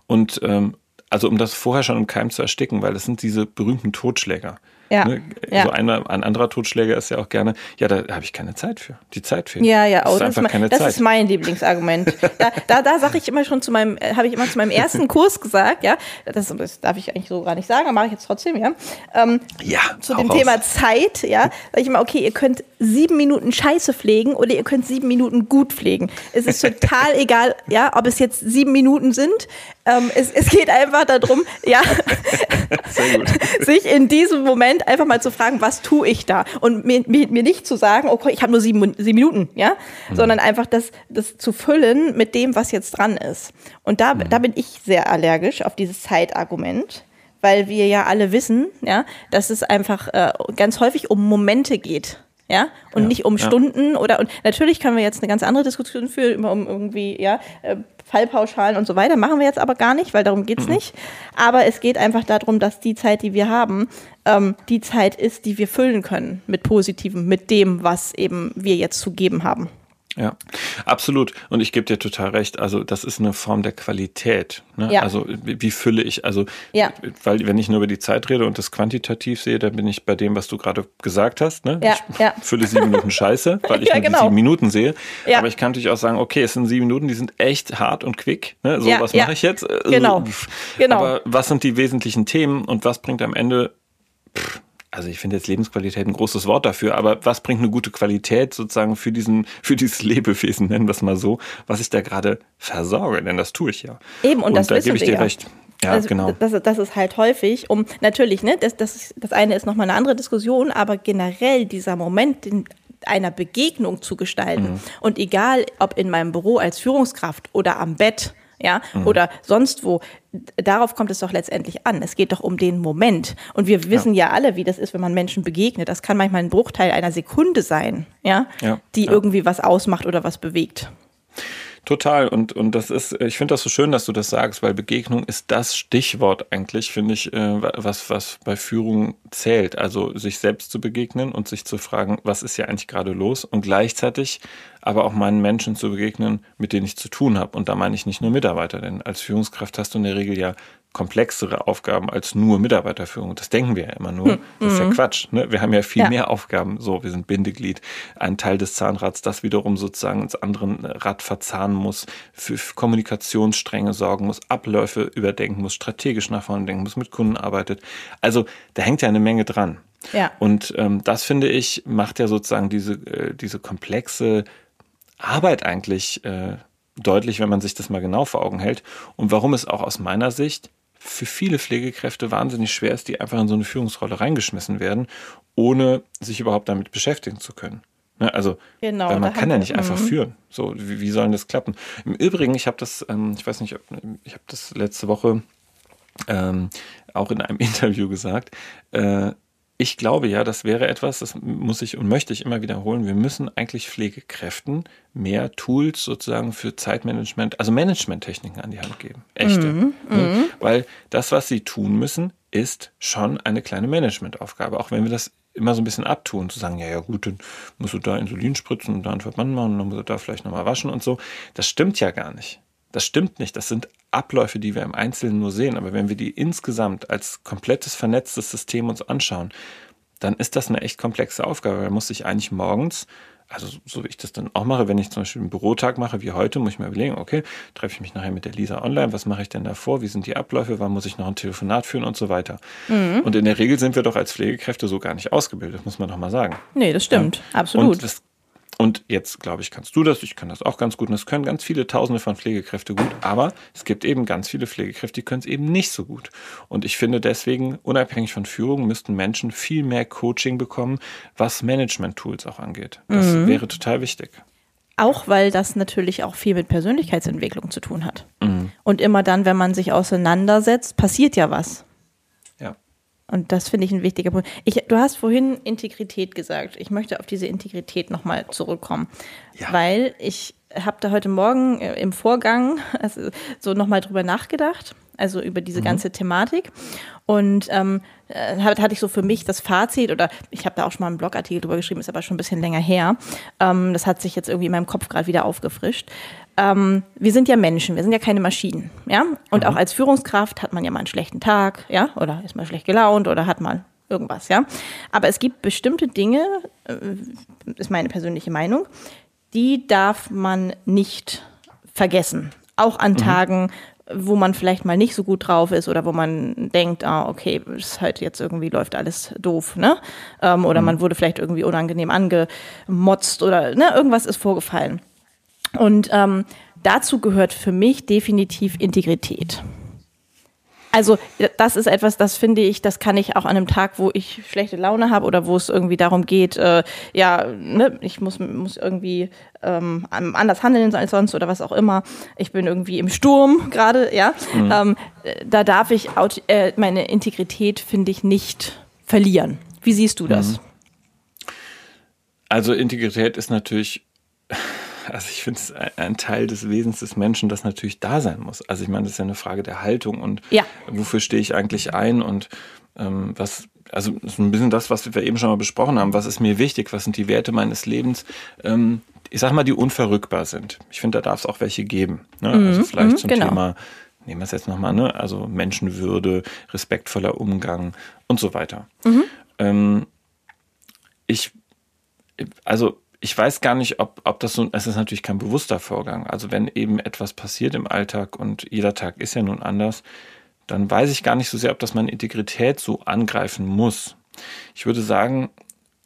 Und ähm, also um das vorher schon im Keim zu ersticken, weil das sind diese berühmten Totschläger. Ja, ne? ja. So einer, ein anderer Totschläger ist ja auch gerne, ja, da habe ich keine Zeit für. Die Zeit fehlt. Ja, ja, oh, das, ist, das, keine das Zeit. ist mein Lieblingsargument. da da, da sage ich immer schon zu meinem, äh, habe ich immer zu meinem ersten Kurs gesagt, ja, das, das darf ich eigentlich so gar nicht sagen, mache ich jetzt trotzdem, ja. Ähm, ja. Zu dem raus. Thema Zeit, ja, sage ich immer, okay, ihr könnt sieben Minuten Scheiße pflegen oder ihr könnt sieben Minuten gut pflegen. Es ist total egal, ja, ob es jetzt sieben Minuten sind. Ähm, es, es geht einfach darum, ja, sich in diesem Moment einfach mal zu fragen, was tue ich da? Und mir, mir, mir nicht zu sagen, okay, ich habe nur sieben, sieben Minuten, ja, mhm. sondern einfach das, das zu füllen mit dem, was jetzt dran ist. Und da, mhm. da bin ich sehr allergisch auf dieses Zeitargument weil wir ja alle wissen, ja, dass es einfach äh, ganz häufig um Momente geht ja, und ja, nicht um ja. Stunden oder und natürlich können wir jetzt eine ganz andere Diskussion führen um irgendwie ja äh, Fallpauschalen und so weiter. Machen wir jetzt aber gar nicht, weil darum geht's mhm. nicht. Aber es geht einfach darum, dass die Zeit, die wir haben, ähm, die Zeit ist, die wir füllen können mit Positivem, mit dem, was eben wir jetzt zu geben haben. Ja, absolut. Und ich gebe dir total recht. Also das ist eine Form der Qualität. Ne? Ja. Also wie, fülle ich, also ja. weil wenn ich nur über die Zeit rede und das quantitativ sehe, dann bin ich bei dem, was du gerade gesagt hast. Ne? Ja. Ich ja. fülle sieben Minuten Scheiße, weil ich ja, nur genau. die sieben Minuten sehe. Ja. Aber ich kann natürlich auch sagen, okay, es sind sieben Minuten, die sind echt hart und quick. Ne? So, was mache ich jetzt? Genau. genau. Aber was sind die wesentlichen Themen und was bringt am Ende pff, also ich finde jetzt Lebensqualität ein großes Wort dafür, aber was bringt eine gute Qualität sozusagen für diesen, für dieses Lebewesen, nennen wir es mal so, was ich da gerade versorge, denn das tue ich ja. Eben, und, und das da gebe ich dir ja. recht. Ja, also, genau. Das, das ist halt häufig, um natürlich, ne, das, das, das eine ist nochmal eine andere Diskussion, aber generell dieser Moment, den, einer Begegnung zu gestalten. Mhm. Und egal, ob in meinem Büro als Führungskraft oder am Bett, ja, mhm. oder sonst wo. Darauf kommt es doch letztendlich an. Es geht doch um den Moment. Und wir wissen ja, ja alle, wie das ist, wenn man Menschen begegnet. Das kann manchmal ein Bruchteil einer Sekunde sein, ja, ja. die ja. irgendwie was ausmacht oder was bewegt. Total. Und, und das ist, ich finde das so schön, dass du das sagst, weil Begegnung ist das Stichwort eigentlich, finde ich, äh, was, was bei Führung zählt. Also sich selbst zu begegnen und sich zu fragen, was ist ja eigentlich gerade los und gleichzeitig aber auch meinen Menschen zu begegnen, mit denen ich zu tun habe. Und da meine ich nicht nur Mitarbeiter, denn als Führungskraft hast du in der Regel ja komplexere Aufgaben als nur Mitarbeiterführung. Das denken wir ja immer nur. Das ist ja mhm. Quatsch. Ne? Wir haben ja viel ja. mehr Aufgaben. So, wir sind Bindeglied, ein Teil des Zahnrads, das wiederum sozusagen ins andere Rad verzahnen muss, für Kommunikationsstränge sorgen muss, Abläufe überdenken muss, strategisch nach vorne denken muss, mit Kunden arbeitet. Also da hängt ja eine Menge dran. Ja. Und ähm, das finde ich macht ja sozusagen diese äh, diese komplexe Arbeit eigentlich äh, deutlich, wenn man sich das mal genau vor Augen hält und warum es auch aus meiner Sicht für viele Pflegekräfte wahnsinnig schwer ist, die einfach in so eine Führungsrolle reingeschmissen werden, ohne sich überhaupt damit beschäftigen zu können. Ne, also, genau, weil man kann ja nicht einfach mhm. führen. So, wie, wie soll das klappen? Im Übrigen, ich habe das, ähm, ich weiß nicht, ich habe das letzte Woche ähm, auch in einem Interview gesagt. Äh, ich glaube ja, das wäre etwas, das muss ich und möchte ich immer wiederholen. Wir müssen eigentlich Pflegekräften mehr Tools sozusagen für Zeitmanagement, also Managementtechniken an die Hand geben. Echte. Mm, mm. Weil das, was sie tun müssen, ist schon eine kleine Managementaufgabe. Auch wenn wir das immer so ein bisschen abtun, zu sagen, ja, ja gut, dann musst du da Insulin spritzen und da einen Verband machen und dann musst du da vielleicht nochmal waschen und so. Das stimmt ja gar nicht. Das stimmt nicht. Das sind Abläufe, die wir im Einzelnen nur sehen. Aber wenn wir die insgesamt als komplettes vernetztes System uns anschauen, dann ist das eine echt komplexe Aufgabe. Man muss sich eigentlich morgens, also so wie ich das dann auch mache, wenn ich zum Beispiel einen Bürotag mache wie heute, muss ich mir überlegen, okay, treffe ich mich nachher mit der Lisa online, was mache ich denn davor, wie sind die Abläufe, wann muss ich noch ein Telefonat führen und so weiter. Mhm. Und in der Regel sind wir doch als Pflegekräfte so gar nicht ausgebildet, muss man doch mal sagen. Nee, das stimmt, ja. absolut. Und das und jetzt, glaube ich, kannst du das, ich kann das auch ganz gut und das können ganz viele Tausende von Pflegekräfte gut, aber es gibt eben ganz viele Pflegekräfte, die können es eben nicht so gut. Und ich finde deswegen, unabhängig von Führung, müssten Menschen viel mehr Coaching bekommen, was Management-Tools auch angeht. Das mhm. wäre total wichtig. Auch weil das natürlich auch viel mit Persönlichkeitsentwicklung zu tun hat. Mhm. Und immer dann, wenn man sich auseinandersetzt, passiert ja was. Und das finde ich ein wichtiger Punkt. Ich, du hast vorhin Integrität gesagt. Ich möchte auf diese Integrität nochmal zurückkommen. Ja. Weil ich habe da heute Morgen äh, im Vorgang also so nochmal drüber nachgedacht also über diese mhm. ganze Thematik. Und ähm, äh, hatte ich so für mich das Fazit, oder ich habe da auch schon mal einen Blogartikel drüber geschrieben, ist aber schon ein bisschen länger her. Ähm, das hat sich jetzt irgendwie in meinem Kopf gerade wieder aufgefrischt. Ähm, wir sind ja Menschen, wir sind ja keine Maschinen, ja. Und mhm. auch als Führungskraft hat man ja mal einen schlechten Tag, ja, oder ist mal schlecht gelaunt oder hat mal irgendwas, ja. Aber es gibt bestimmte Dinge, äh, ist meine persönliche Meinung, die darf man nicht vergessen. Auch an mhm. Tagen, wo man vielleicht mal nicht so gut drauf ist oder wo man denkt, ah, okay, ist halt jetzt irgendwie läuft alles doof, ne? Ähm, oder mhm. man wurde vielleicht irgendwie unangenehm angemotzt oder ne, irgendwas ist vorgefallen. Und ähm, dazu gehört für mich definitiv Integrität. Also das ist etwas, das finde ich, das kann ich auch an einem Tag, wo ich schlechte Laune habe oder wo es irgendwie darum geht, äh, ja, ne, ich muss, muss irgendwie ähm, anders handeln als sonst oder was auch immer. Ich bin irgendwie im Sturm gerade, ja. Mhm. Ähm, da darf ich äh, meine Integrität, finde ich, nicht verlieren. Wie siehst du das? Mhm. Also Integrität ist natürlich also ich finde es ein Teil des Wesens des Menschen, das natürlich da sein muss. Also ich meine, das ist ja eine Frage der Haltung und ja. wofür stehe ich eigentlich ein und ähm, was, also ist ein bisschen das, was wir eben schon mal besprochen haben. Was ist mir wichtig? Was sind die Werte meines Lebens? Ähm, ich sag mal, die unverrückbar sind. Ich finde, da darf es auch welche geben. Ne? Also mhm, also vielleicht zum genau. Thema, nehmen wir es jetzt nochmal, ne? also Menschenwürde, respektvoller Umgang und so weiter. Mhm. Ähm, ich, also ich weiß gar nicht, ob, ob das so, es ist natürlich kein bewusster Vorgang. Also wenn eben etwas passiert im Alltag und jeder Tag ist ja nun anders, dann weiß ich gar nicht so sehr, ob das meine Integrität so angreifen muss. Ich würde sagen,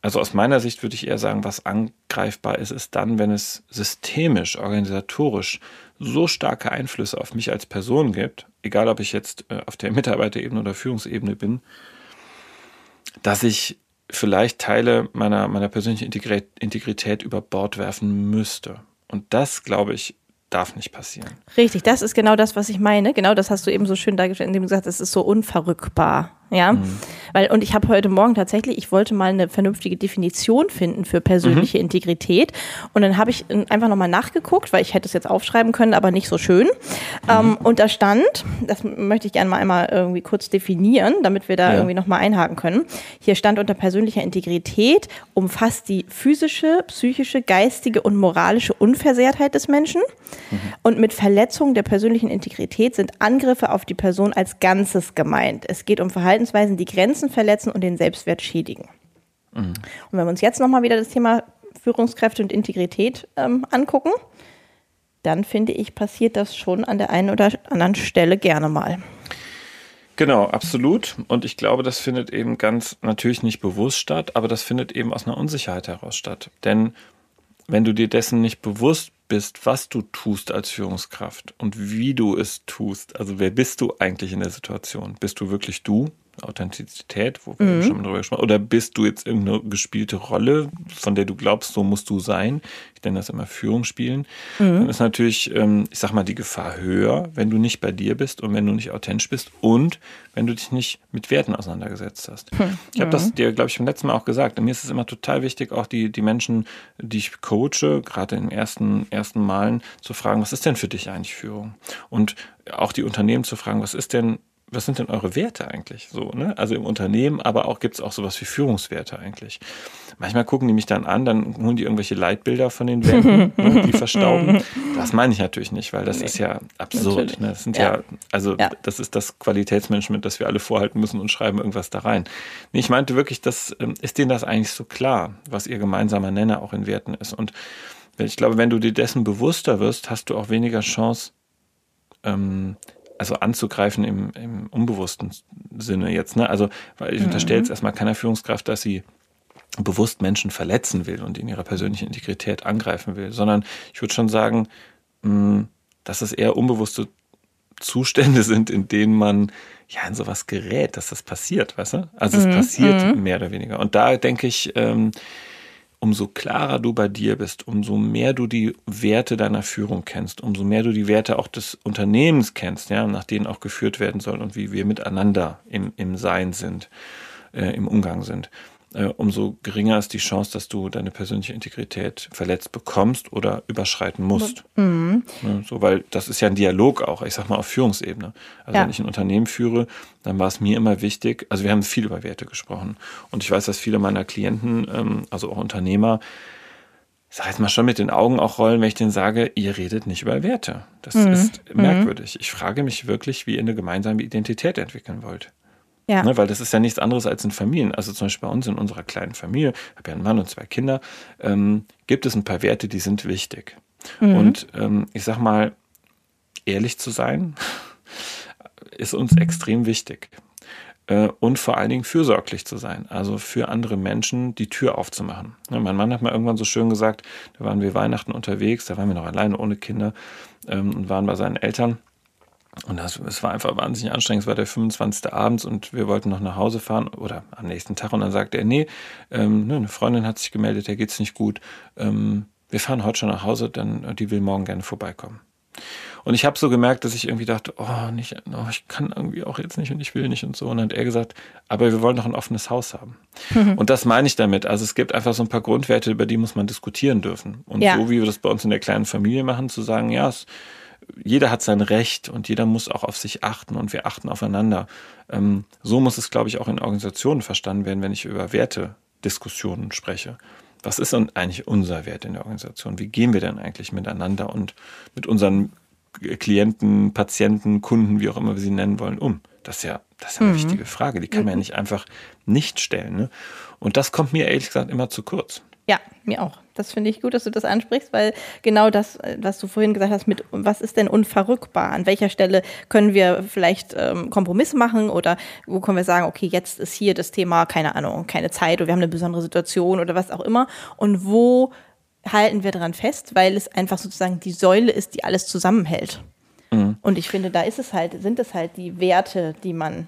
also aus meiner Sicht würde ich eher sagen, was angreifbar ist, ist dann, wenn es systemisch, organisatorisch so starke Einflüsse auf mich als Person gibt, egal ob ich jetzt äh, auf der Mitarbeiterebene oder Führungsebene bin, dass ich vielleicht Teile meiner, meiner persönlichen Integrität über Bord werfen müsste. Und das, glaube ich, darf nicht passieren. Richtig, das ist genau das, was ich meine. Genau das hast du eben so schön dargestellt, indem du gesagt hast, es ist so unverrückbar. Ja, mhm. weil und ich habe heute Morgen tatsächlich, ich wollte mal eine vernünftige Definition finden für persönliche mhm. Integrität und dann habe ich einfach nochmal nachgeguckt, weil ich hätte es jetzt aufschreiben können, aber nicht so schön. Mhm. Ähm, und da stand, das möchte ich gerne mal einmal irgendwie kurz definieren, damit wir da ja. irgendwie nochmal einhaken können. Hier stand unter persönlicher Integrität umfasst die physische, psychische, geistige und moralische Unversehrtheit des Menschen. Mhm. Und mit Verletzung der persönlichen Integrität sind Angriffe auf die Person als Ganzes gemeint. Es geht um Verhalten Verhaltensweisen, die Grenzen verletzen und den Selbstwert schädigen. Mhm. Und wenn wir uns jetzt nochmal wieder das Thema Führungskräfte und Integrität ähm, angucken, dann finde ich, passiert das schon an der einen oder anderen Stelle gerne mal. Genau, absolut. Und ich glaube, das findet eben ganz natürlich nicht bewusst statt, aber das findet eben aus einer Unsicherheit heraus statt. Denn wenn du dir dessen nicht bewusst bist, was du tust als Führungskraft und wie du es tust, also wer bist du eigentlich in der Situation? Bist du wirklich du? Authentizität, wo wir mhm. schon mal drüber gesprochen Oder bist du jetzt irgendeine gespielte Rolle, von der du glaubst, so musst du sein? Ich nenne das immer Führung spielen. Mhm. Dann ist natürlich, ähm, ich sag mal, die Gefahr höher, wenn du nicht bei dir bist und wenn du nicht authentisch bist und wenn du dich nicht mit Werten auseinandergesetzt hast. Mhm. Ich habe das dir, glaube ich, beim letzten Mal auch gesagt. Mir ist es immer total wichtig, auch die, die Menschen, die ich coache, gerade in den ersten, ersten Malen, zu fragen, was ist denn für dich eigentlich Führung? Und auch die Unternehmen zu fragen, was ist denn was sind denn eure Werte eigentlich so, ne? Also im Unternehmen, aber auch gibt es auch sowas wie Führungswerte eigentlich. Manchmal gucken die mich dann an, dann holen die irgendwelche Leitbilder von den Wänden, ne, die verstauben. Das meine ich natürlich nicht, weil das nee, ist ja absurd. Ne? Das sind ja, ja also ja. das ist das Qualitätsmanagement, das wir alle vorhalten müssen und schreiben irgendwas da rein. Nee, ich meinte wirklich, das ähm, ist denen das eigentlich so klar, was ihr gemeinsamer Nenner auch in Werten ist. Und ich glaube, wenn du dir dessen bewusster wirst, hast du auch weniger Chance, ähm, also anzugreifen im, im unbewussten Sinne jetzt. Ne? Also, weil ich mhm. unterstelle jetzt erstmal keiner Führungskraft, dass sie bewusst Menschen verletzen will und in ihrer persönlichen Integrität angreifen will, sondern ich würde schon sagen, mh, hm, dass es eher unbewusste Zustände sind, in denen man ja in sowas gerät, dass das passiert, weißt du? Also es mhm. passiert mhm. mehr oder weniger. Und da denke ich, ähm, umso klarer du bei dir bist, umso mehr du die Werte deiner Führung kennst, umso mehr du die Werte auch des Unternehmens kennst, ja, nach denen auch geführt werden soll und wie wir miteinander im, im Sein sind, äh, im Umgang sind, äh, umso geringer ist die Chance, dass du deine persönliche Integrität verletzt bekommst oder überschreiten musst. Mhm. Ja, so, weil das ist ja ein Dialog auch, ich sag mal auf Führungsebene. Also ja. wenn ich ein Unternehmen führe, dann war es mir immer wichtig, also wir haben viel über Werte gesprochen. Und ich weiß, dass viele meiner Klienten, ähm, also auch Unternehmer, sag jetzt mal schon mit den Augen auch rollen, wenn ich denen sage, ihr redet nicht über Werte. Das mhm. ist merkwürdig. Ich frage mich wirklich, wie ihr eine gemeinsame Identität entwickeln wollt. Ja. Ne, weil das ist ja nichts anderes als in Familien. Also zum Beispiel bei uns in unserer kleinen Familie, ich habe ja einen Mann und zwei Kinder, ähm, gibt es ein paar Werte, die sind wichtig. Mhm. Und ähm, ich sag mal, ehrlich zu sein, ist uns extrem wichtig. Äh, und vor allen Dingen fürsorglich zu sein. Also für andere Menschen die Tür aufzumachen. Ja, mein Mann hat mal irgendwann so schön gesagt, da waren wir Weihnachten unterwegs, da waren wir noch alleine ohne Kinder ähm, und waren bei seinen Eltern. Und das, es war einfach wahnsinnig anstrengend. Es war der 25. abends und wir wollten noch nach Hause fahren oder am nächsten Tag. Und dann sagte er, nee, ähm, ne, eine Freundin hat sich gemeldet, der geht's nicht gut. Ähm, wir fahren heute schon nach Hause, dann die will morgen gerne vorbeikommen. Und ich habe so gemerkt, dass ich irgendwie dachte, oh, nicht, oh, ich kann irgendwie auch jetzt nicht und ich will nicht und so. Und dann hat er gesagt, aber wir wollen doch ein offenes Haus haben. Mhm. Und das meine ich damit. Also es gibt einfach so ein paar Grundwerte, über die muss man diskutieren dürfen. Und ja. so wie wir das bei uns in der kleinen Familie machen, zu sagen, ja, es, jeder hat sein Recht und jeder muss auch auf sich achten und wir achten aufeinander. Ähm, so muss es, glaube ich, auch in Organisationen verstanden werden, wenn ich über Wertediskussionen spreche. Was ist denn eigentlich unser Wert in der Organisation? Wie gehen wir denn eigentlich miteinander und mit unseren Klienten, Patienten, Kunden, wie auch immer wir sie nennen wollen, um? Das ist ja, das ist ja eine mhm. wichtige Frage. Die kann man ja nicht einfach nicht stellen. Ne? Und das kommt mir ehrlich gesagt immer zu kurz. Ja, mir auch. Das finde ich gut, dass du das ansprichst, weil genau das, was du vorhin gesagt hast, mit was ist denn unverrückbar? An welcher Stelle können wir vielleicht ähm, Kompromisse machen oder wo können wir sagen, okay, jetzt ist hier das Thema, keine Ahnung, keine Zeit oder wir haben eine besondere Situation oder was auch immer. Und wo halten wir daran fest, weil es einfach sozusagen die Säule ist, die alles zusammenhält. Mhm. Und ich finde, da ist es halt, sind es halt die Werte, die man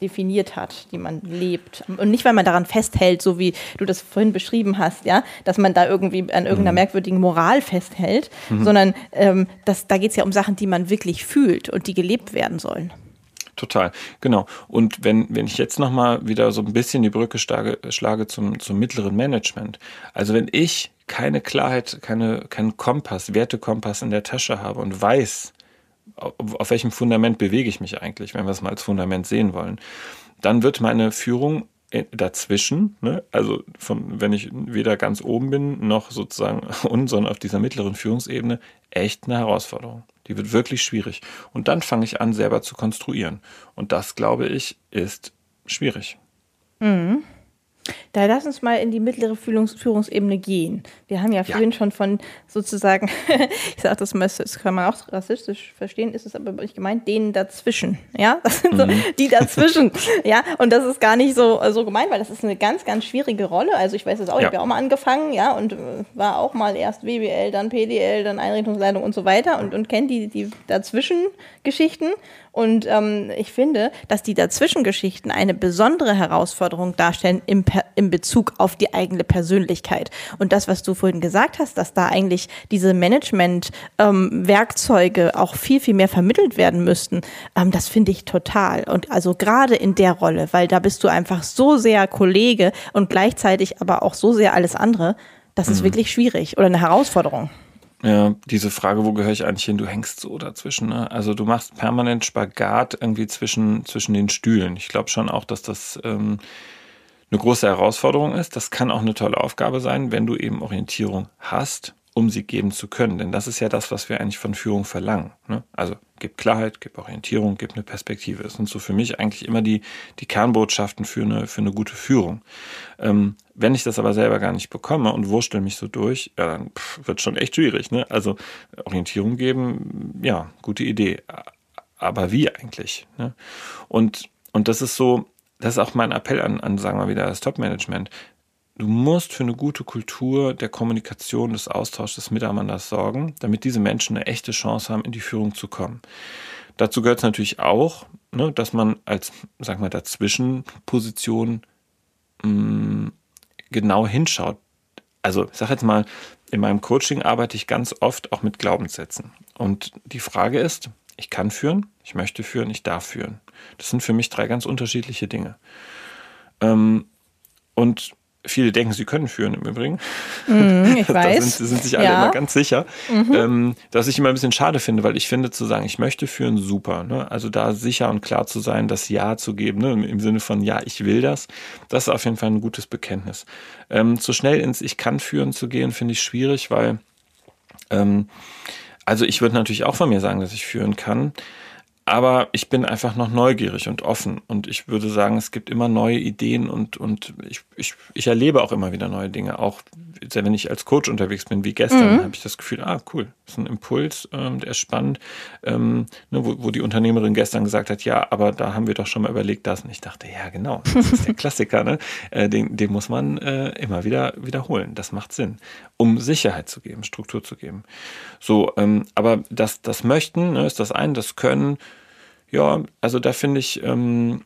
definiert hat, die man lebt. Und nicht, weil man daran festhält, so wie du das vorhin beschrieben hast, ja, dass man da irgendwie an irgendeiner mhm. merkwürdigen Moral festhält, mhm. sondern ähm, das, da geht es ja um Sachen, die man wirklich fühlt und die gelebt werden sollen. Total, genau. Und wenn, wenn ich jetzt nochmal wieder so ein bisschen die Brücke schlage, schlage zum, zum mittleren Management. Also wenn ich keine Klarheit, keine, keinen Kompass, Wertekompass in der Tasche habe und weiß, auf welchem Fundament bewege ich mich eigentlich, wenn wir es mal als Fundament sehen wollen, dann wird meine Führung dazwischen, ne? also von, wenn ich weder ganz oben bin, noch sozusagen unten, sondern auf dieser mittleren Führungsebene, echt eine Herausforderung. Die wird wirklich schwierig. Und dann fange ich an, selber zu konstruieren. Und das, glaube ich, ist schwierig. Mhm. Da lass uns mal in die mittlere Führungs Führungsebene gehen. Wir haben ja, ja. vorhin schon von sozusagen, ich sage das mal, das kann man auch rassistisch verstehen, ist es aber nicht gemeint, denen dazwischen. Ja, das sind so mhm. die dazwischen. ja, und das ist gar nicht so, so gemeint, weil das ist eine ganz, ganz schwierige Rolle. Also ich weiß es auch, ja. ich habe ja auch mal angefangen, ja, und äh, war auch mal erst WBL, dann PDL, dann Einrichtungsleitung und so weiter und, und kenne die, die dazwischen Geschichten. Und ähm, ich finde, dass die Dazwischengeschichten eine besondere Herausforderung darstellen im, im Bezug auf die eigene Persönlichkeit. Und das, was du vorhin gesagt hast, dass da eigentlich diese Management-Werkzeuge ähm, auch viel, viel mehr vermittelt werden müssten, ähm, das finde ich total. Und also gerade in der Rolle, weil da bist du einfach so sehr Kollege und gleichzeitig aber auch so sehr alles andere, das ist mhm. wirklich schwierig oder eine Herausforderung. Ja, diese Frage, wo gehöre ich eigentlich hin? Du hängst so dazwischen. Ne? Also du machst permanent Spagat irgendwie zwischen, zwischen den Stühlen. Ich glaube schon auch, dass das ähm, eine große Herausforderung ist. Das kann auch eine tolle Aufgabe sein, wenn du eben Orientierung hast um sie geben zu können. Denn das ist ja das, was wir eigentlich von Führung verlangen. Ne? Also gib Klarheit, gib Orientierung, gib eine Perspektive. Das sind so für mich eigentlich immer die, die Kernbotschaften für eine, für eine gute Führung. Ähm, wenn ich das aber selber gar nicht bekomme und wurstel mich so durch, ja, dann pff, wird schon echt schwierig. Ne? Also Orientierung geben, ja, gute Idee. Aber wie eigentlich? Ne? Und, und das ist so, das ist auch mein Appell an, an sagen wir wieder, das Top-Management. Du musst für eine gute Kultur der Kommunikation, des Austauschs, des Miteinanders sorgen, damit diese Menschen eine echte Chance haben, in die Führung zu kommen. Dazu gehört es natürlich auch, ne, dass man als, sag mal, Dazwischenposition mh, mm, genau hinschaut. also ich sage jetzt mal, in meinem Coaching arbeite ich ganz oft auch mit Glaubenssätzen. Und die Frage ist, ich kann führen, ich möchte führen, ich darf führen. Das sind für mich drei ganz unterschiedliche Dinge. Ähm, und Viele denken, sie können führen im Übrigen. Mm, ich weiß. da sind, sind sich alle ja. immer ganz sicher. Mhm. Ähm, dass ich immer ein bisschen schade finde, weil ich finde, zu sagen, ich möchte führen, super. Ne? Also da sicher und klar zu sein, das Ja zu geben, ne? im Sinne von Ja, ich will das, das ist auf jeden Fall ein gutes Bekenntnis. Ähm, zu schnell ins Ich kann führen zu gehen, finde ich schwierig, weil ähm, also ich würde natürlich auch von mir sagen, dass ich führen kann. Aber ich bin einfach noch neugierig und offen. Und ich würde sagen, es gibt immer neue Ideen und, und ich, ich, ich erlebe auch immer wieder neue Dinge. Auch wenn ich als Coach unterwegs bin, wie gestern, mhm. habe ich das Gefühl, ah, cool, das ist ein Impuls, ähm, der ist spannend. Ähm, ne, wo, wo die Unternehmerin gestern gesagt hat, ja, aber da haben wir doch schon mal überlegt, das. Und ich dachte, ja, genau, das ist der Klassiker, ne? Äh, den, den muss man äh, immer wieder wiederholen. Das macht Sinn, um Sicherheit zu geben, Struktur zu geben. So, ähm, aber das, das Möchten ne, ist das eine, das Können ja, also da finde ich, ähm,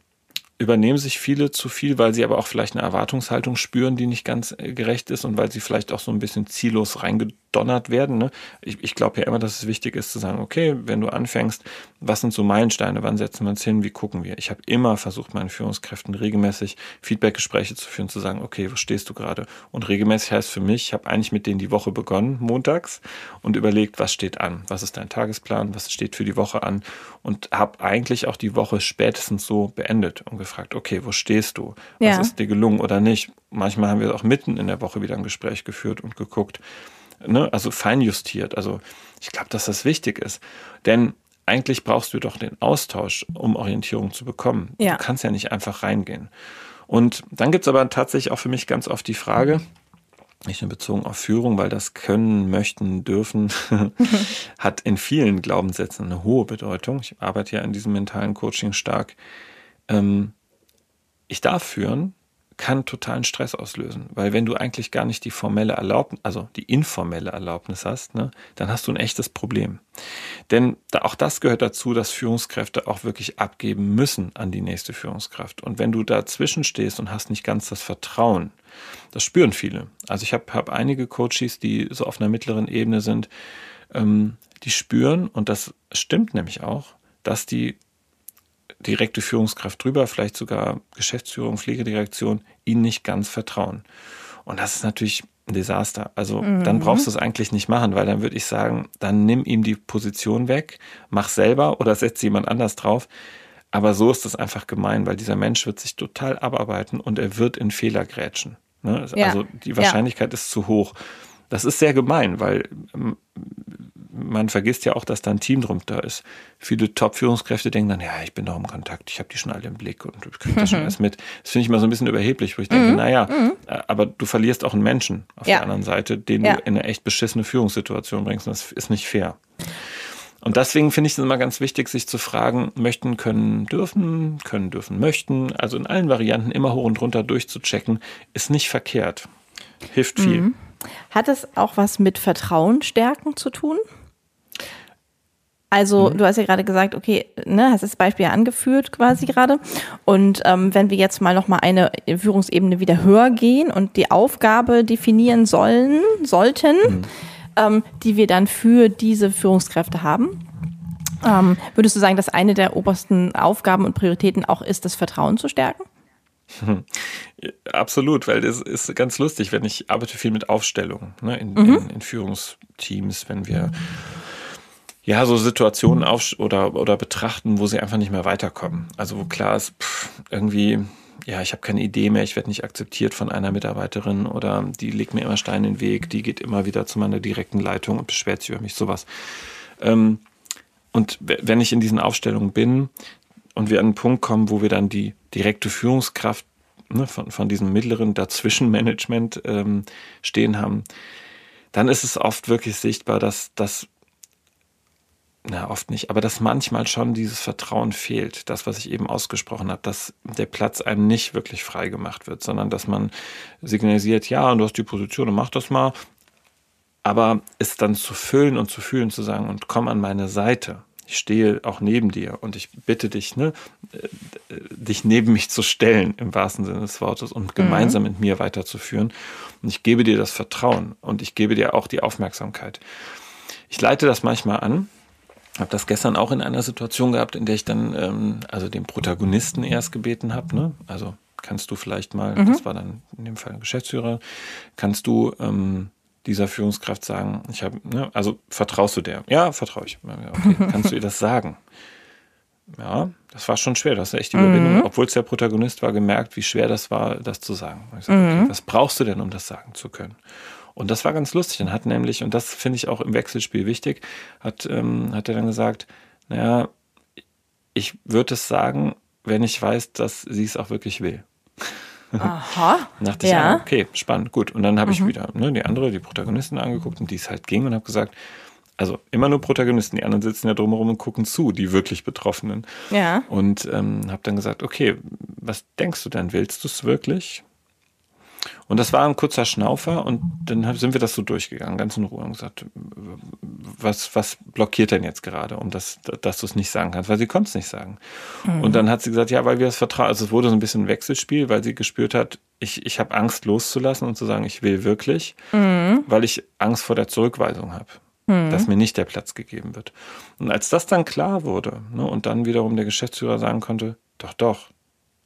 übernehmen sich viele zu viel, weil sie aber auch vielleicht eine Erwartungshaltung spüren, die nicht ganz äh, gerecht ist und weil sie vielleicht auch so ein bisschen ziellos reingedonnert werden. Ne? Ich, ich glaube ja immer, dass es wichtig ist zu sagen, okay, wenn du anfängst, was sind so Meilensteine, wann setzen wir uns hin, wie gucken wir? Ich habe immer versucht, meinen Führungskräften regelmäßig Feedbackgespräche zu führen, zu sagen, okay, wo stehst du gerade? Und regelmäßig heißt für mich, ich habe eigentlich mit denen die Woche begonnen, montags, und überlegt, was steht an? Was ist dein Tagesplan? Was steht für die Woche an? Und habe eigentlich auch die Woche spätestens so beendet ungefähr gefragt, okay, wo stehst du? Was ja. ist dir gelungen oder nicht? Manchmal haben wir auch mitten in der Woche wieder ein Gespräch geführt und geguckt, ne? also feinjustiert. Also ich glaube, dass das wichtig ist. Denn eigentlich brauchst du doch den Austausch, um Orientierung zu bekommen. Ja. Du kannst ja nicht einfach reingehen. Und dann gibt es aber tatsächlich auch für mich ganz oft die Frage, nicht nur bezogen auf Führung, weil das können, möchten, dürfen, hat in vielen Glaubenssätzen eine hohe Bedeutung. Ich arbeite ja in diesem mentalen Coaching stark. Ähm, ich darf führen, kann totalen Stress auslösen, weil wenn du eigentlich gar nicht die formelle Erlaubnis, also die informelle Erlaubnis hast, ne, dann hast du ein echtes Problem. Denn da, auch das gehört dazu, dass Führungskräfte auch wirklich abgeben müssen an die nächste Führungskraft. Und wenn du dazwischen stehst und hast nicht ganz das Vertrauen, das spüren viele. Also ich habe hab einige Coaches, die so auf einer mittleren Ebene sind, ähm, die spüren, und das stimmt nämlich auch, dass die direkte Führungskraft drüber, vielleicht sogar Geschäftsführung, Pflegedirektion, ihnen nicht ganz vertrauen. Und das ist natürlich ein Desaster. Also mhm. dann brauchst du es eigentlich nicht machen, weil dann würde ich sagen, dann nimm ihm die Position weg, mach selber oder setz jemand anders drauf. Aber so ist das einfach gemein, weil dieser Mensch wird sich total abarbeiten und er wird in Fehler grätschen. Ne? Ja. Also die Wahrscheinlichkeit ja. ist zu hoch. Das ist sehr gemein, weil ähm, man vergisst ja auch, dass da ein Team drunter ist. Viele Top-Führungskräfte denken dann, ja, ich bin doch im Kontakt, ich habe die schon alle im Blick und ich kriege das schon alles mit. Das finde ich immer so ein bisschen überheblich, wo ich denke, mhm. naja, mhm. Äh, aber du verlierst auch einen Menschen auf ja. der anderen Seite, den ja. du in eine echt beschissene Führungssituation bringst und das ist nicht fair. Und deswegen finde ich es immer ganz wichtig, sich zu fragen, möchten, können, dürfen, können, dürfen, möchten. Also in allen Varianten immer hoch und runter durchzuchecken, ist nicht verkehrt. Hilft viel. Mhm. Hat es auch was mit Vertrauen stärken zu tun? Also mhm. du hast ja gerade gesagt, okay, ne, hast das Beispiel angeführt quasi gerade. Und ähm, wenn wir jetzt mal noch mal eine Führungsebene wieder höher gehen und die Aufgabe definieren sollen, sollten, mhm. ähm, die wir dann für diese Führungskräfte haben, ähm, würdest du sagen, dass eine der obersten Aufgaben und Prioritäten auch ist, das Vertrauen zu stärken? Absolut, weil das ist ganz lustig, wenn ich arbeite viel mit Aufstellungen ne, in, mhm. in, in Führungsteams, wenn wir mhm ja, so Situationen auf oder, oder betrachten, wo sie einfach nicht mehr weiterkommen. Also wo klar ist, pff, irgendwie, ja, ich habe keine Idee mehr, ich werde nicht akzeptiert von einer Mitarbeiterin oder die legt mir immer Steine in den Weg, die geht immer wieder zu meiner direkten Leitung und beschwert sich über mich, sowas. Ähm, und wenn ich in diesen Aufstellungen bin und wir an einen Punkt kommen, wo wir dann die direkte Führungskraft ne, von, von diesem mittleren Dazwischenmanagement ähm, stehen haben, dann ist es oft wirklich sichtbar, dass, dass na, oft nicht, aber dass manchmal schon dieses Vertrauen fehlt, das, was ich eben ausgesprochen habe, dass der Platz einem nicht wirklich frei gemacht wird, sondern dass man signalisiert, ja, du hast die Position und mach das mal, aber es dann zu füllen und zu fühlen, zu sagen, und komm an meine Seite. ich stehe auch neben dir und ich bitte dich, ne, äh, dich neben mich zu stellen, im wahrsten Sinne des Wortes, und gemeinsam mhm. mit mir weiterzuführen. Und ich gebe dir das Vertrauen und ich gebe dir auch die Aufmerksamkeit. Ich leite das manchmal an, habe das gestern auch in einer Situation gehabt, in der ich dann ähm, also den Protagonisten erst gebeten habe. Ne? Also kannst du vielleicht mal, mhm. das war dann in dem Fall Geschäftsführer, kannst du ähm, dieser Führungskraft sagen, ich habe, ne, also vertraust du der? Ja, vertraue ich. Okay, kannst du ihr das sagen? Ja, das war schon schwer. Das ist echt die Überwindung. Mhm. Obwohl es der Protagonist war, gemerkt, wie schwer das war, das zu sagen. Ich sag, okay, mhm. was brauchst du denn, um das sagen zu können? Und das war ganz lustig. Dann hat nämlich, und das finde ich auch im Wechselspiel wichtig, hat, ähm, hat er dann gesagt, naja, ich würde es sagen, wenn ich weiß, dass sie es auch wirklich will. Aha. dachte ich, ja. okay, spannend, gut. Und dann habe mhm. ich wieder ne, die andere, die Protagonistin angeguckt, um die es halt ging und habe gesagt, also immer nur Protagonisten, die anderen sitzen ja drumherum und gucken zu, die wirklich Betroffenen. Ja. Und ähm, habe dann gesagt, okay, was denkst du denn? Willst du es wirklich? Und das war ein kurzer Schnaufer und dann sind wir das so durchgegangen, ganz in Ruhe und gesagt, was, was blockiert denn jetzt gerade, um das, dass du es nicht sagen kannst, weil sie konnte es nicht sagen. Mhm. Und dann hat sie gesagt, ja, weil wir das Vertrauen, also es wurde so ein bisschen ein Wechselspiel, weil sie gespürt hat, ich, ich habe Angst loszulassen und zu sagen, ich will wirklich, mhm. weil ich Angst vor der Zurückweisung habe mhm. dass mir nicht der Platz gegeben wird. Und als das dann klar wurde ne, und dann wiederum der Geschäftsführer sagen konnte, doch, doch,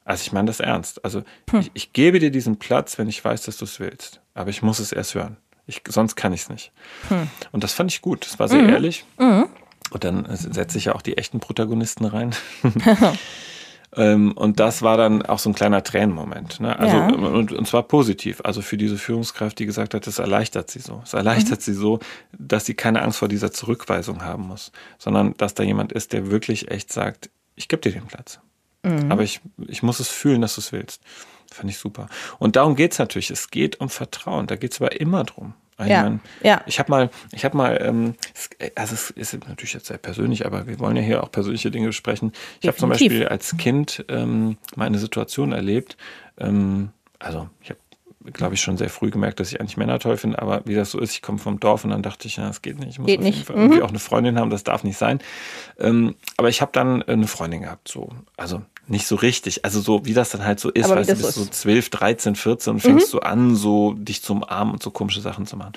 also ich meine das ernst. Also hm. ich, ich, gebe dir diesen Platz, wenn ich weiß, dass du es willst. Aber ich muss es erst hören. Ich, sonst kann ich es nicht. Hm. Und das fand ich gut. Das war sehr mhm. ehrlich. Mhm. Und dann setze ich ja auch die echten Protagonisten rein. ähm, und das war dann auch so ein kleiner Tränenmoment. Ne? Also, ja. und, und zwar positiv. Also für diese Führungskraft, die gesagt hat, das erleichtert sie so. Es erleichtert mhm. sie so, dass sie keine Angst vor dieser Zurückweisung haben muss, sondern dass da jemand ist, der wirklich echt sagt, ich gebe dir den Platz. Mhm. Aber ich, ich muss es fühlen, dass du es willst. Fand ich super. Und darum geht es natürlich. Es geht um Vertrauen. Da geht es aber immer drum. Ich ja, meine, ja. Ich habe mal, ich habe mal, ähm, also es ist natürlich jetzt sehr persönlich, aber wir wollen ja hier auch persönliche Dinge besprechen. Ich habe zum Beispiel als Kind ähm, mal eine Situation erlebt. Ähm, also ich habe glaube ich, schon sehr früh gemerkt, dass ich eigentlich Männer toll finde, aber wie das so ist, ich komme vom Dorf und dann dachte ich, ja, das geht nicht. Ich muss geht auf nicht. jeden Fall mhm. irgendwie auch eine Freundin haben, das darf nicht sein. Ähm, aber ich habe dann eine Freundin gehabt, so. Also nicht so richtig. Also so, wie das dann halt so ist, weißt du, bist so 12, 13, 14 und fängst mhm. so an, so dich zum Arm und so komische Sachen zu machen.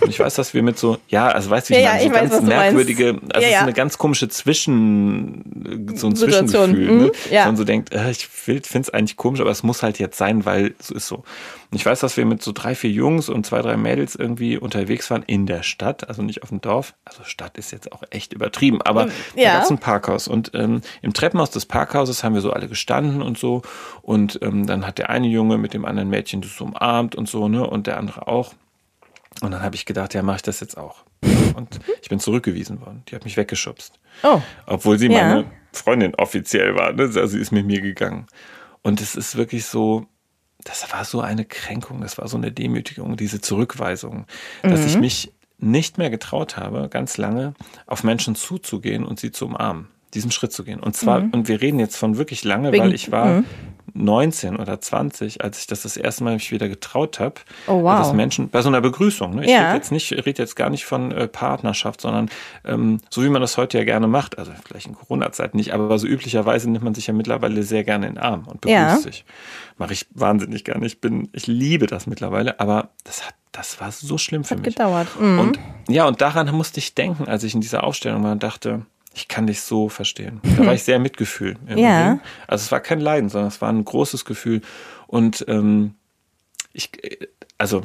Und ich weiß, dass wir mit so, ja, also weißt du, wie ja, ich meine, so ja, ganz merkwürdige, also ja, es ist eine ganz komische Zwischen, so ein Situation. Zwischengefühl, mhm. ne? ja. man so denkt, äh, ich finde es eigentlich komisch, aber es muss halt jetzt sein, weil es ist so. Und ich weiß, dass wir mit so drei, vier Jungs und zwei, drei Mädels irgendwie unterwegs waren in der Stadt, also nicht auf dem Dorf. Also Stadt ist jetzt auch echt übertrieben, aber ja. da gab ein Parkhaus. Und ähm, im Treppenhaus des Parkhauses haben wir so alle gestanden und so. Und ähm, dann hat der eine Junge mit dem anderen Mädchen das umarmt und so, ne? Und der andere auch. Und dann habe ich gedacht, ja, mache ich das jetzt auch. Und ich bin zurückgewiesen worden. Die hat mich weggeschubst. Oh. Obwohl sie ja. meine Freundin offiziell war. Ne? Also sie ist mit mir gegangen. Und es ist wirklich so, das war so eine Kränkung, das war so eine Demütigung, diese Zurückweisung, dass mhm. ich mich nicht mehr getraut habe, ganz lange auf Menschen zuzugehen und sie zu umarmen, diesen Schritt zu gehen. Und zwar, mhm. und wir reden jetzt von wirklich lange, Wegen, weil ich war mhm. 19 oder 20, als ich das das erste Mal mich wieder getraut habe, oh, wow. dass Menschen bei so einer Begrüßung. Ne? Ich ja. rede jetzt nicht, rede jetzt gar nicht von äh, Partnerschaft, sondern ähm, so wie man das heute ja gerne macht, also vielleicht in Corona-Zeit nicht, aber so üblicherweise nimmt man sich ja mittlerweile sehr gerne in den Arm und begrüßt ja. sich. Mache ich wahnsinnig gerne. Ich bin, ich liebe das mittlerweile, aber das hat das war so schlimm für hat mich. gedauert. Mhm. Und ja, und daran musste ich denken, als ich in dieser Aufstellung war und dachte, ich kann dich so verstehen. Da war ich sehr Mitgefühl. Ja. Also es war kein Leiden, sondern es war ein großes Gefühl. Und ähm, ich, also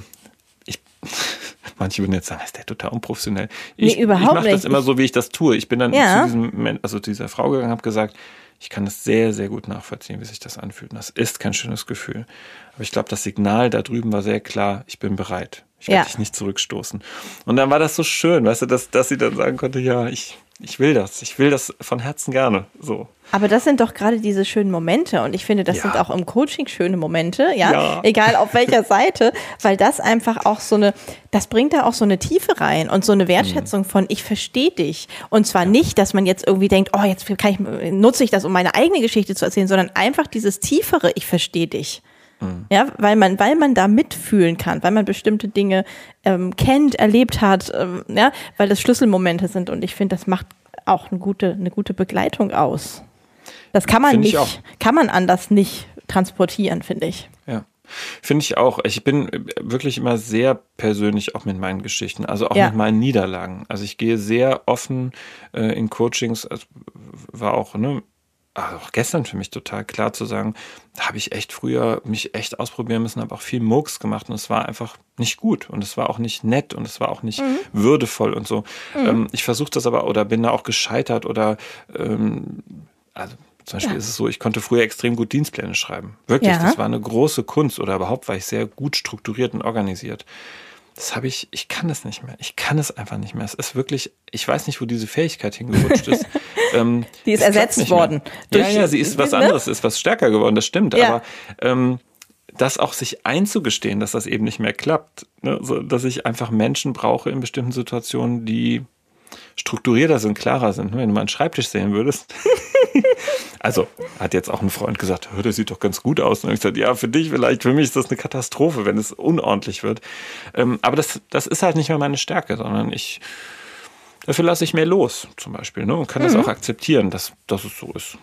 ich, manche würden jetzt sagen, ist der total unprofessionell. Ich, nee, überhaupt ich mache das immer so, wie ich das tue. Ich bin dann ja. zu diesem, also zu dieser Frau gegangen, habe gesagt, ich kann das sehr, sehr gut nachvollziehen, wie sich das anfühlt. Und das ist kein schönes Gefühl. Aber ich glaube, das Signal da drüben war sehr klar, ich bin bereit. Ich werde ja. dich nicht zurückstoßen. Und dann war das so schön, weißt du, dass, dass sie dann sagen konnte, ja, ich, ich will das. Ich will das von Herzen gerne. So. Aber das sind doch gerade diese schönen Momente und ich finde, das ja. sind auch im Coaching schöne Momente, ja? ja? Egal auf welcher Seite, weil das einfach auch so eine, das bringt da auch so eine Tiefe rein und so eine Wertschätzung mhm. von ich verstehe dich. Und zwar nicht, dass man jetzt irgendwie denkt, oh, jetzt kann ich, nutze ich das, um meine eigene Geschichte zu erzählen, sondern einfach dieses tiefere, ich verstehe dich. Mhm. Ja, weil man, weil man da mitfühlen kann, weil man bestimmte Dinge ähm, kennt, erlebt hat, ähm, ja, weil das Schlüsselmomente sind und ich finde, das macht auch eine gute, eine gute Begleitung aus. Das kann man Find ich nicht, kann man anders nicht transportieren, finde ich. Ja. Finde ich auch. Ich bin wirklich immer sehr persönlich auch mit meinen Geschichten, also auch Ja. mit meinen Niederlagen. Also ich gehe sehr offen äh, in Coachings, also war auch, ne, auch gestern für mich total klar zu sagen, da habe ich echt früher mich echt ausprobieren müssen, habe auch viel Murks gemacht und es war einfach nicht gut und es war auch nicht nett und es war auch nicht würdevoll und so. Ähm, ich versuche das aber oder bin da auch gescheitert oder ähm, also zum Beispiel Ja. ist es so, ich konnte früher extrem gut Dienstpläne schreiben. Wirklich, Ja. das war eine große Kunst oder überhaupt war ich sehr gut strukturiert und organisiert. Das habe ich, ich kann das nicht mehr. Ich kann es einfach nicht mehr. Es ist wirklich, ich weiß nicht, wo diese Fähigkeit hingerutscht ist. ähm, Die ist ersetzt worden. Ja, Durch- ja, sie ist was ne? anderes, ist was stärker geworden, das stimmt. Ja. Aber ähm, das auch sich einzugestehen, dass das eben nicht mehr klappt, ne? so, dass ich einfach Menschen brauche in bestimmten Situationen, die strukturierter sind, klarer sind. Wenn du mal einen Schreibtisch sehen würdest. also, hat jetzt auch ein Freund gesagt, "Hör, der sieht doch ganz gut aus. Und ich gesagt, ja, für dich vielleicht, für mich ist das eine Katastrophe, wenn es unordentlich wird. Ähm, aber das, das ist halt nicht mehr meine Stärke, sondern ich, dafür lasse ich mehr los, zum Beispiel, ne? und kann das auch akzeptieren, dass, dass es so ist.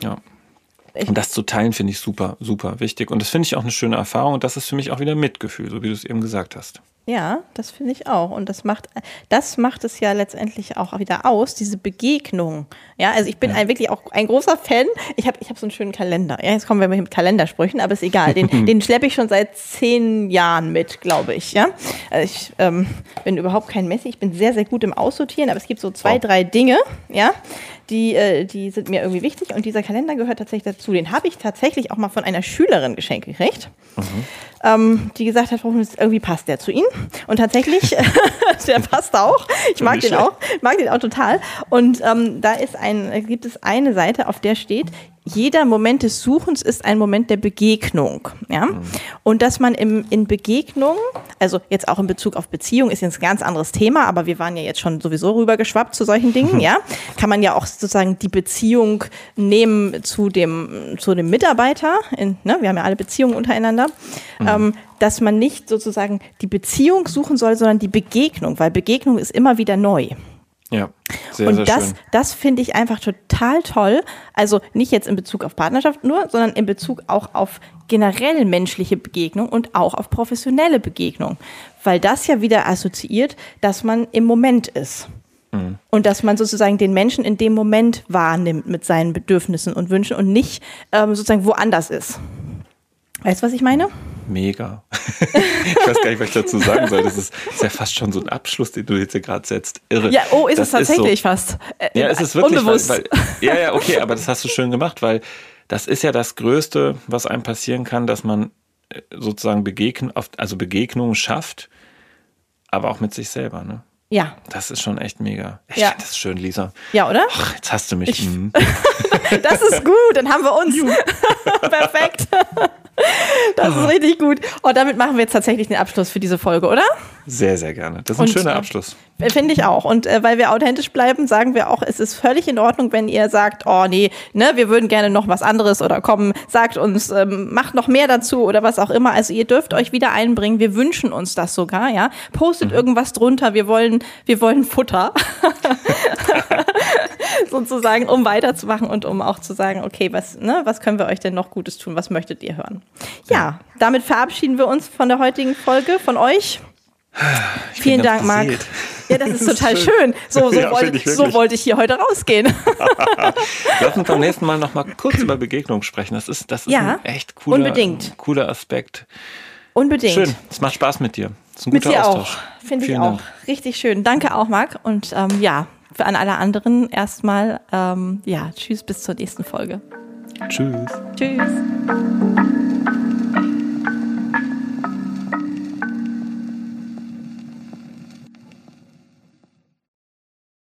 Ja. Ich- Und das zu teilen finde ich super, super wichtig. Und das finde ich auch eine schöne Erfahrung. Und das ist für mich auch wieder Mitgefühl, so wie du es eben gesagt hast. Ja, das finde ich auch. Und das macht, das macht es ja letztendlich auch wieder aus, diese Begegnung. Ja, also ich bin ein, wirklich auch ein großer Fan. Ich habe ich hab so einen schönen Kalender. Ja, jetzt kommen wir mit Kalendersprüchen, aber ist egal. Den, den schleppe ich schon seit zehn Jahren mit, glaube ich. Ja, also ich ähm, bin überhaupt kein Messi. Ich bin sehr, sehr gut im Aussortieren, aber es gibt so zwei, drei Dinge, ja, die, äh, die sind mir irgendwie wichtig. Und dieser Kalender gehört tatsächlich dazu. Den habe ich tatsächlich auch mal von einer Schülerin geschenkt gekriegt ähm, die gesagt hat, irgendwie passt der zu Ihnen. Und tatsächlich, der passt auch. Ich mag den auch, mag den auch total. Und ähm, da ist ein, gibt es eine Seite, auf der steht, jeder Moment des Suchens ist ein Moment der Begegnung. Ja? Und dass man im, in Begegnung, also jetzt auch in Bezug auf Beziehung, ist jetzt ein ganz anderes Thema, aber wir waren ja jetzt schon sowieso rübergeschwappt zu solchen Dingen, ja. Kann man ja auch sozusagen die Beziehung nehmen zu dem, zu dem Mitarbeiter. In, ne? Wir haben ja alle Beziehungen untereinander. Ähm, dass man nicht sozusagen die Beziehung suchen soll, sondern die Begegnung, weil Begegnung ist immer wieder neu. Ja, sehr, Und sehr das, schön. das finde ich einfach total toll. Also nicht jetzt in Bezug auf Partnerschaft nur, sondern in Bezug auch auf generell menschliche Begegnung und auch auf professionelle Begegnung. Weil das ja wieder assoziiert, dass man im Moment ist. Mhm. Und dass man sozusagen den Menschen in dem Moment wahrnimmt mit seinen Bedürfnissen und Wünschen und nicht ähm, sozusagen woanders ist. Weißt du, was ich meine? Mega. Ich weiß gar nicht, was ich dazu sagen soll. Das ist, ist ja fast schon so ein Abschluss, den du jetzt hier gerade setzt. Irre. Ja, oh, ist Das es tatsächlich so, fast. Äh, Ja, es ist wirklich. unbewusst. Weil, weil, ja, ja, okay, aber das hast du schön gemacht, weil das ist ja das Größte, was einem passieren kann, dass man äh, sozusagen Begegn, also Begegnungen schafft, aber auch mit sich selber. Ne? ja, Das ist schon echt mega. Ich Ja. finde das schön, Lisa. ja, oder? Ach, jetzt hast du mich. Ich- mhm. Das ist gut, dann haben wir uns. Perfekt. Das ist richtig gut. Und damit machen wir jetzt tatsächlich den Abschluss für diese Folge, oder? Sehr, sehr gerne. Das ist ein Und, schöner äh, Abschluss. Finde ich auch. Und äh, weil wir authentisch bleiben, sagen wir auch, es ist völlig in Ordnung, wenn ihr sagt, oh nee, ne, wir würden gerne noch was anderes oder kommen, sagt uns, ähm, macht noch mehr dazu oder was auch immer. Also ihr dürft euch wieder einbringen. Wir wünschen uns das sogar, ja. Postet irgendwas drunter. Wir wollen, wir wollen Futter. sozusagen, um weiterzumachen und um auch zu sagen, okay, was, ne, was können wir euch denn noch Gutes tun? Was möchtet ihr hören? Ja, damit verabschieden wir uns von der heutigen Folge, von euch. Vielen ganz Dank, Marc. Ja, das ist total schön. schön. So, so, Ja, wollte, ich so wollte ich hier heute rausgehen. Lass uns beim nächsten Mal noch mal kurz über Begegnungen sprechen. Das ist, das ist Ja, ein echt cooler, unbedingt. cooler Aspekt. Unbedingt. Schön, es macht Spaß mit dir. Es ist ein Mit guter dir Austausch. auch. Finde ich Vielen auch. Dank. Richtig schön. Danke auch, Marc. Und ähm, ja, an alle anderen erstmal, ähm, ja, tschüss, bis zur nächsten Folge. Tschüss. Tschüss.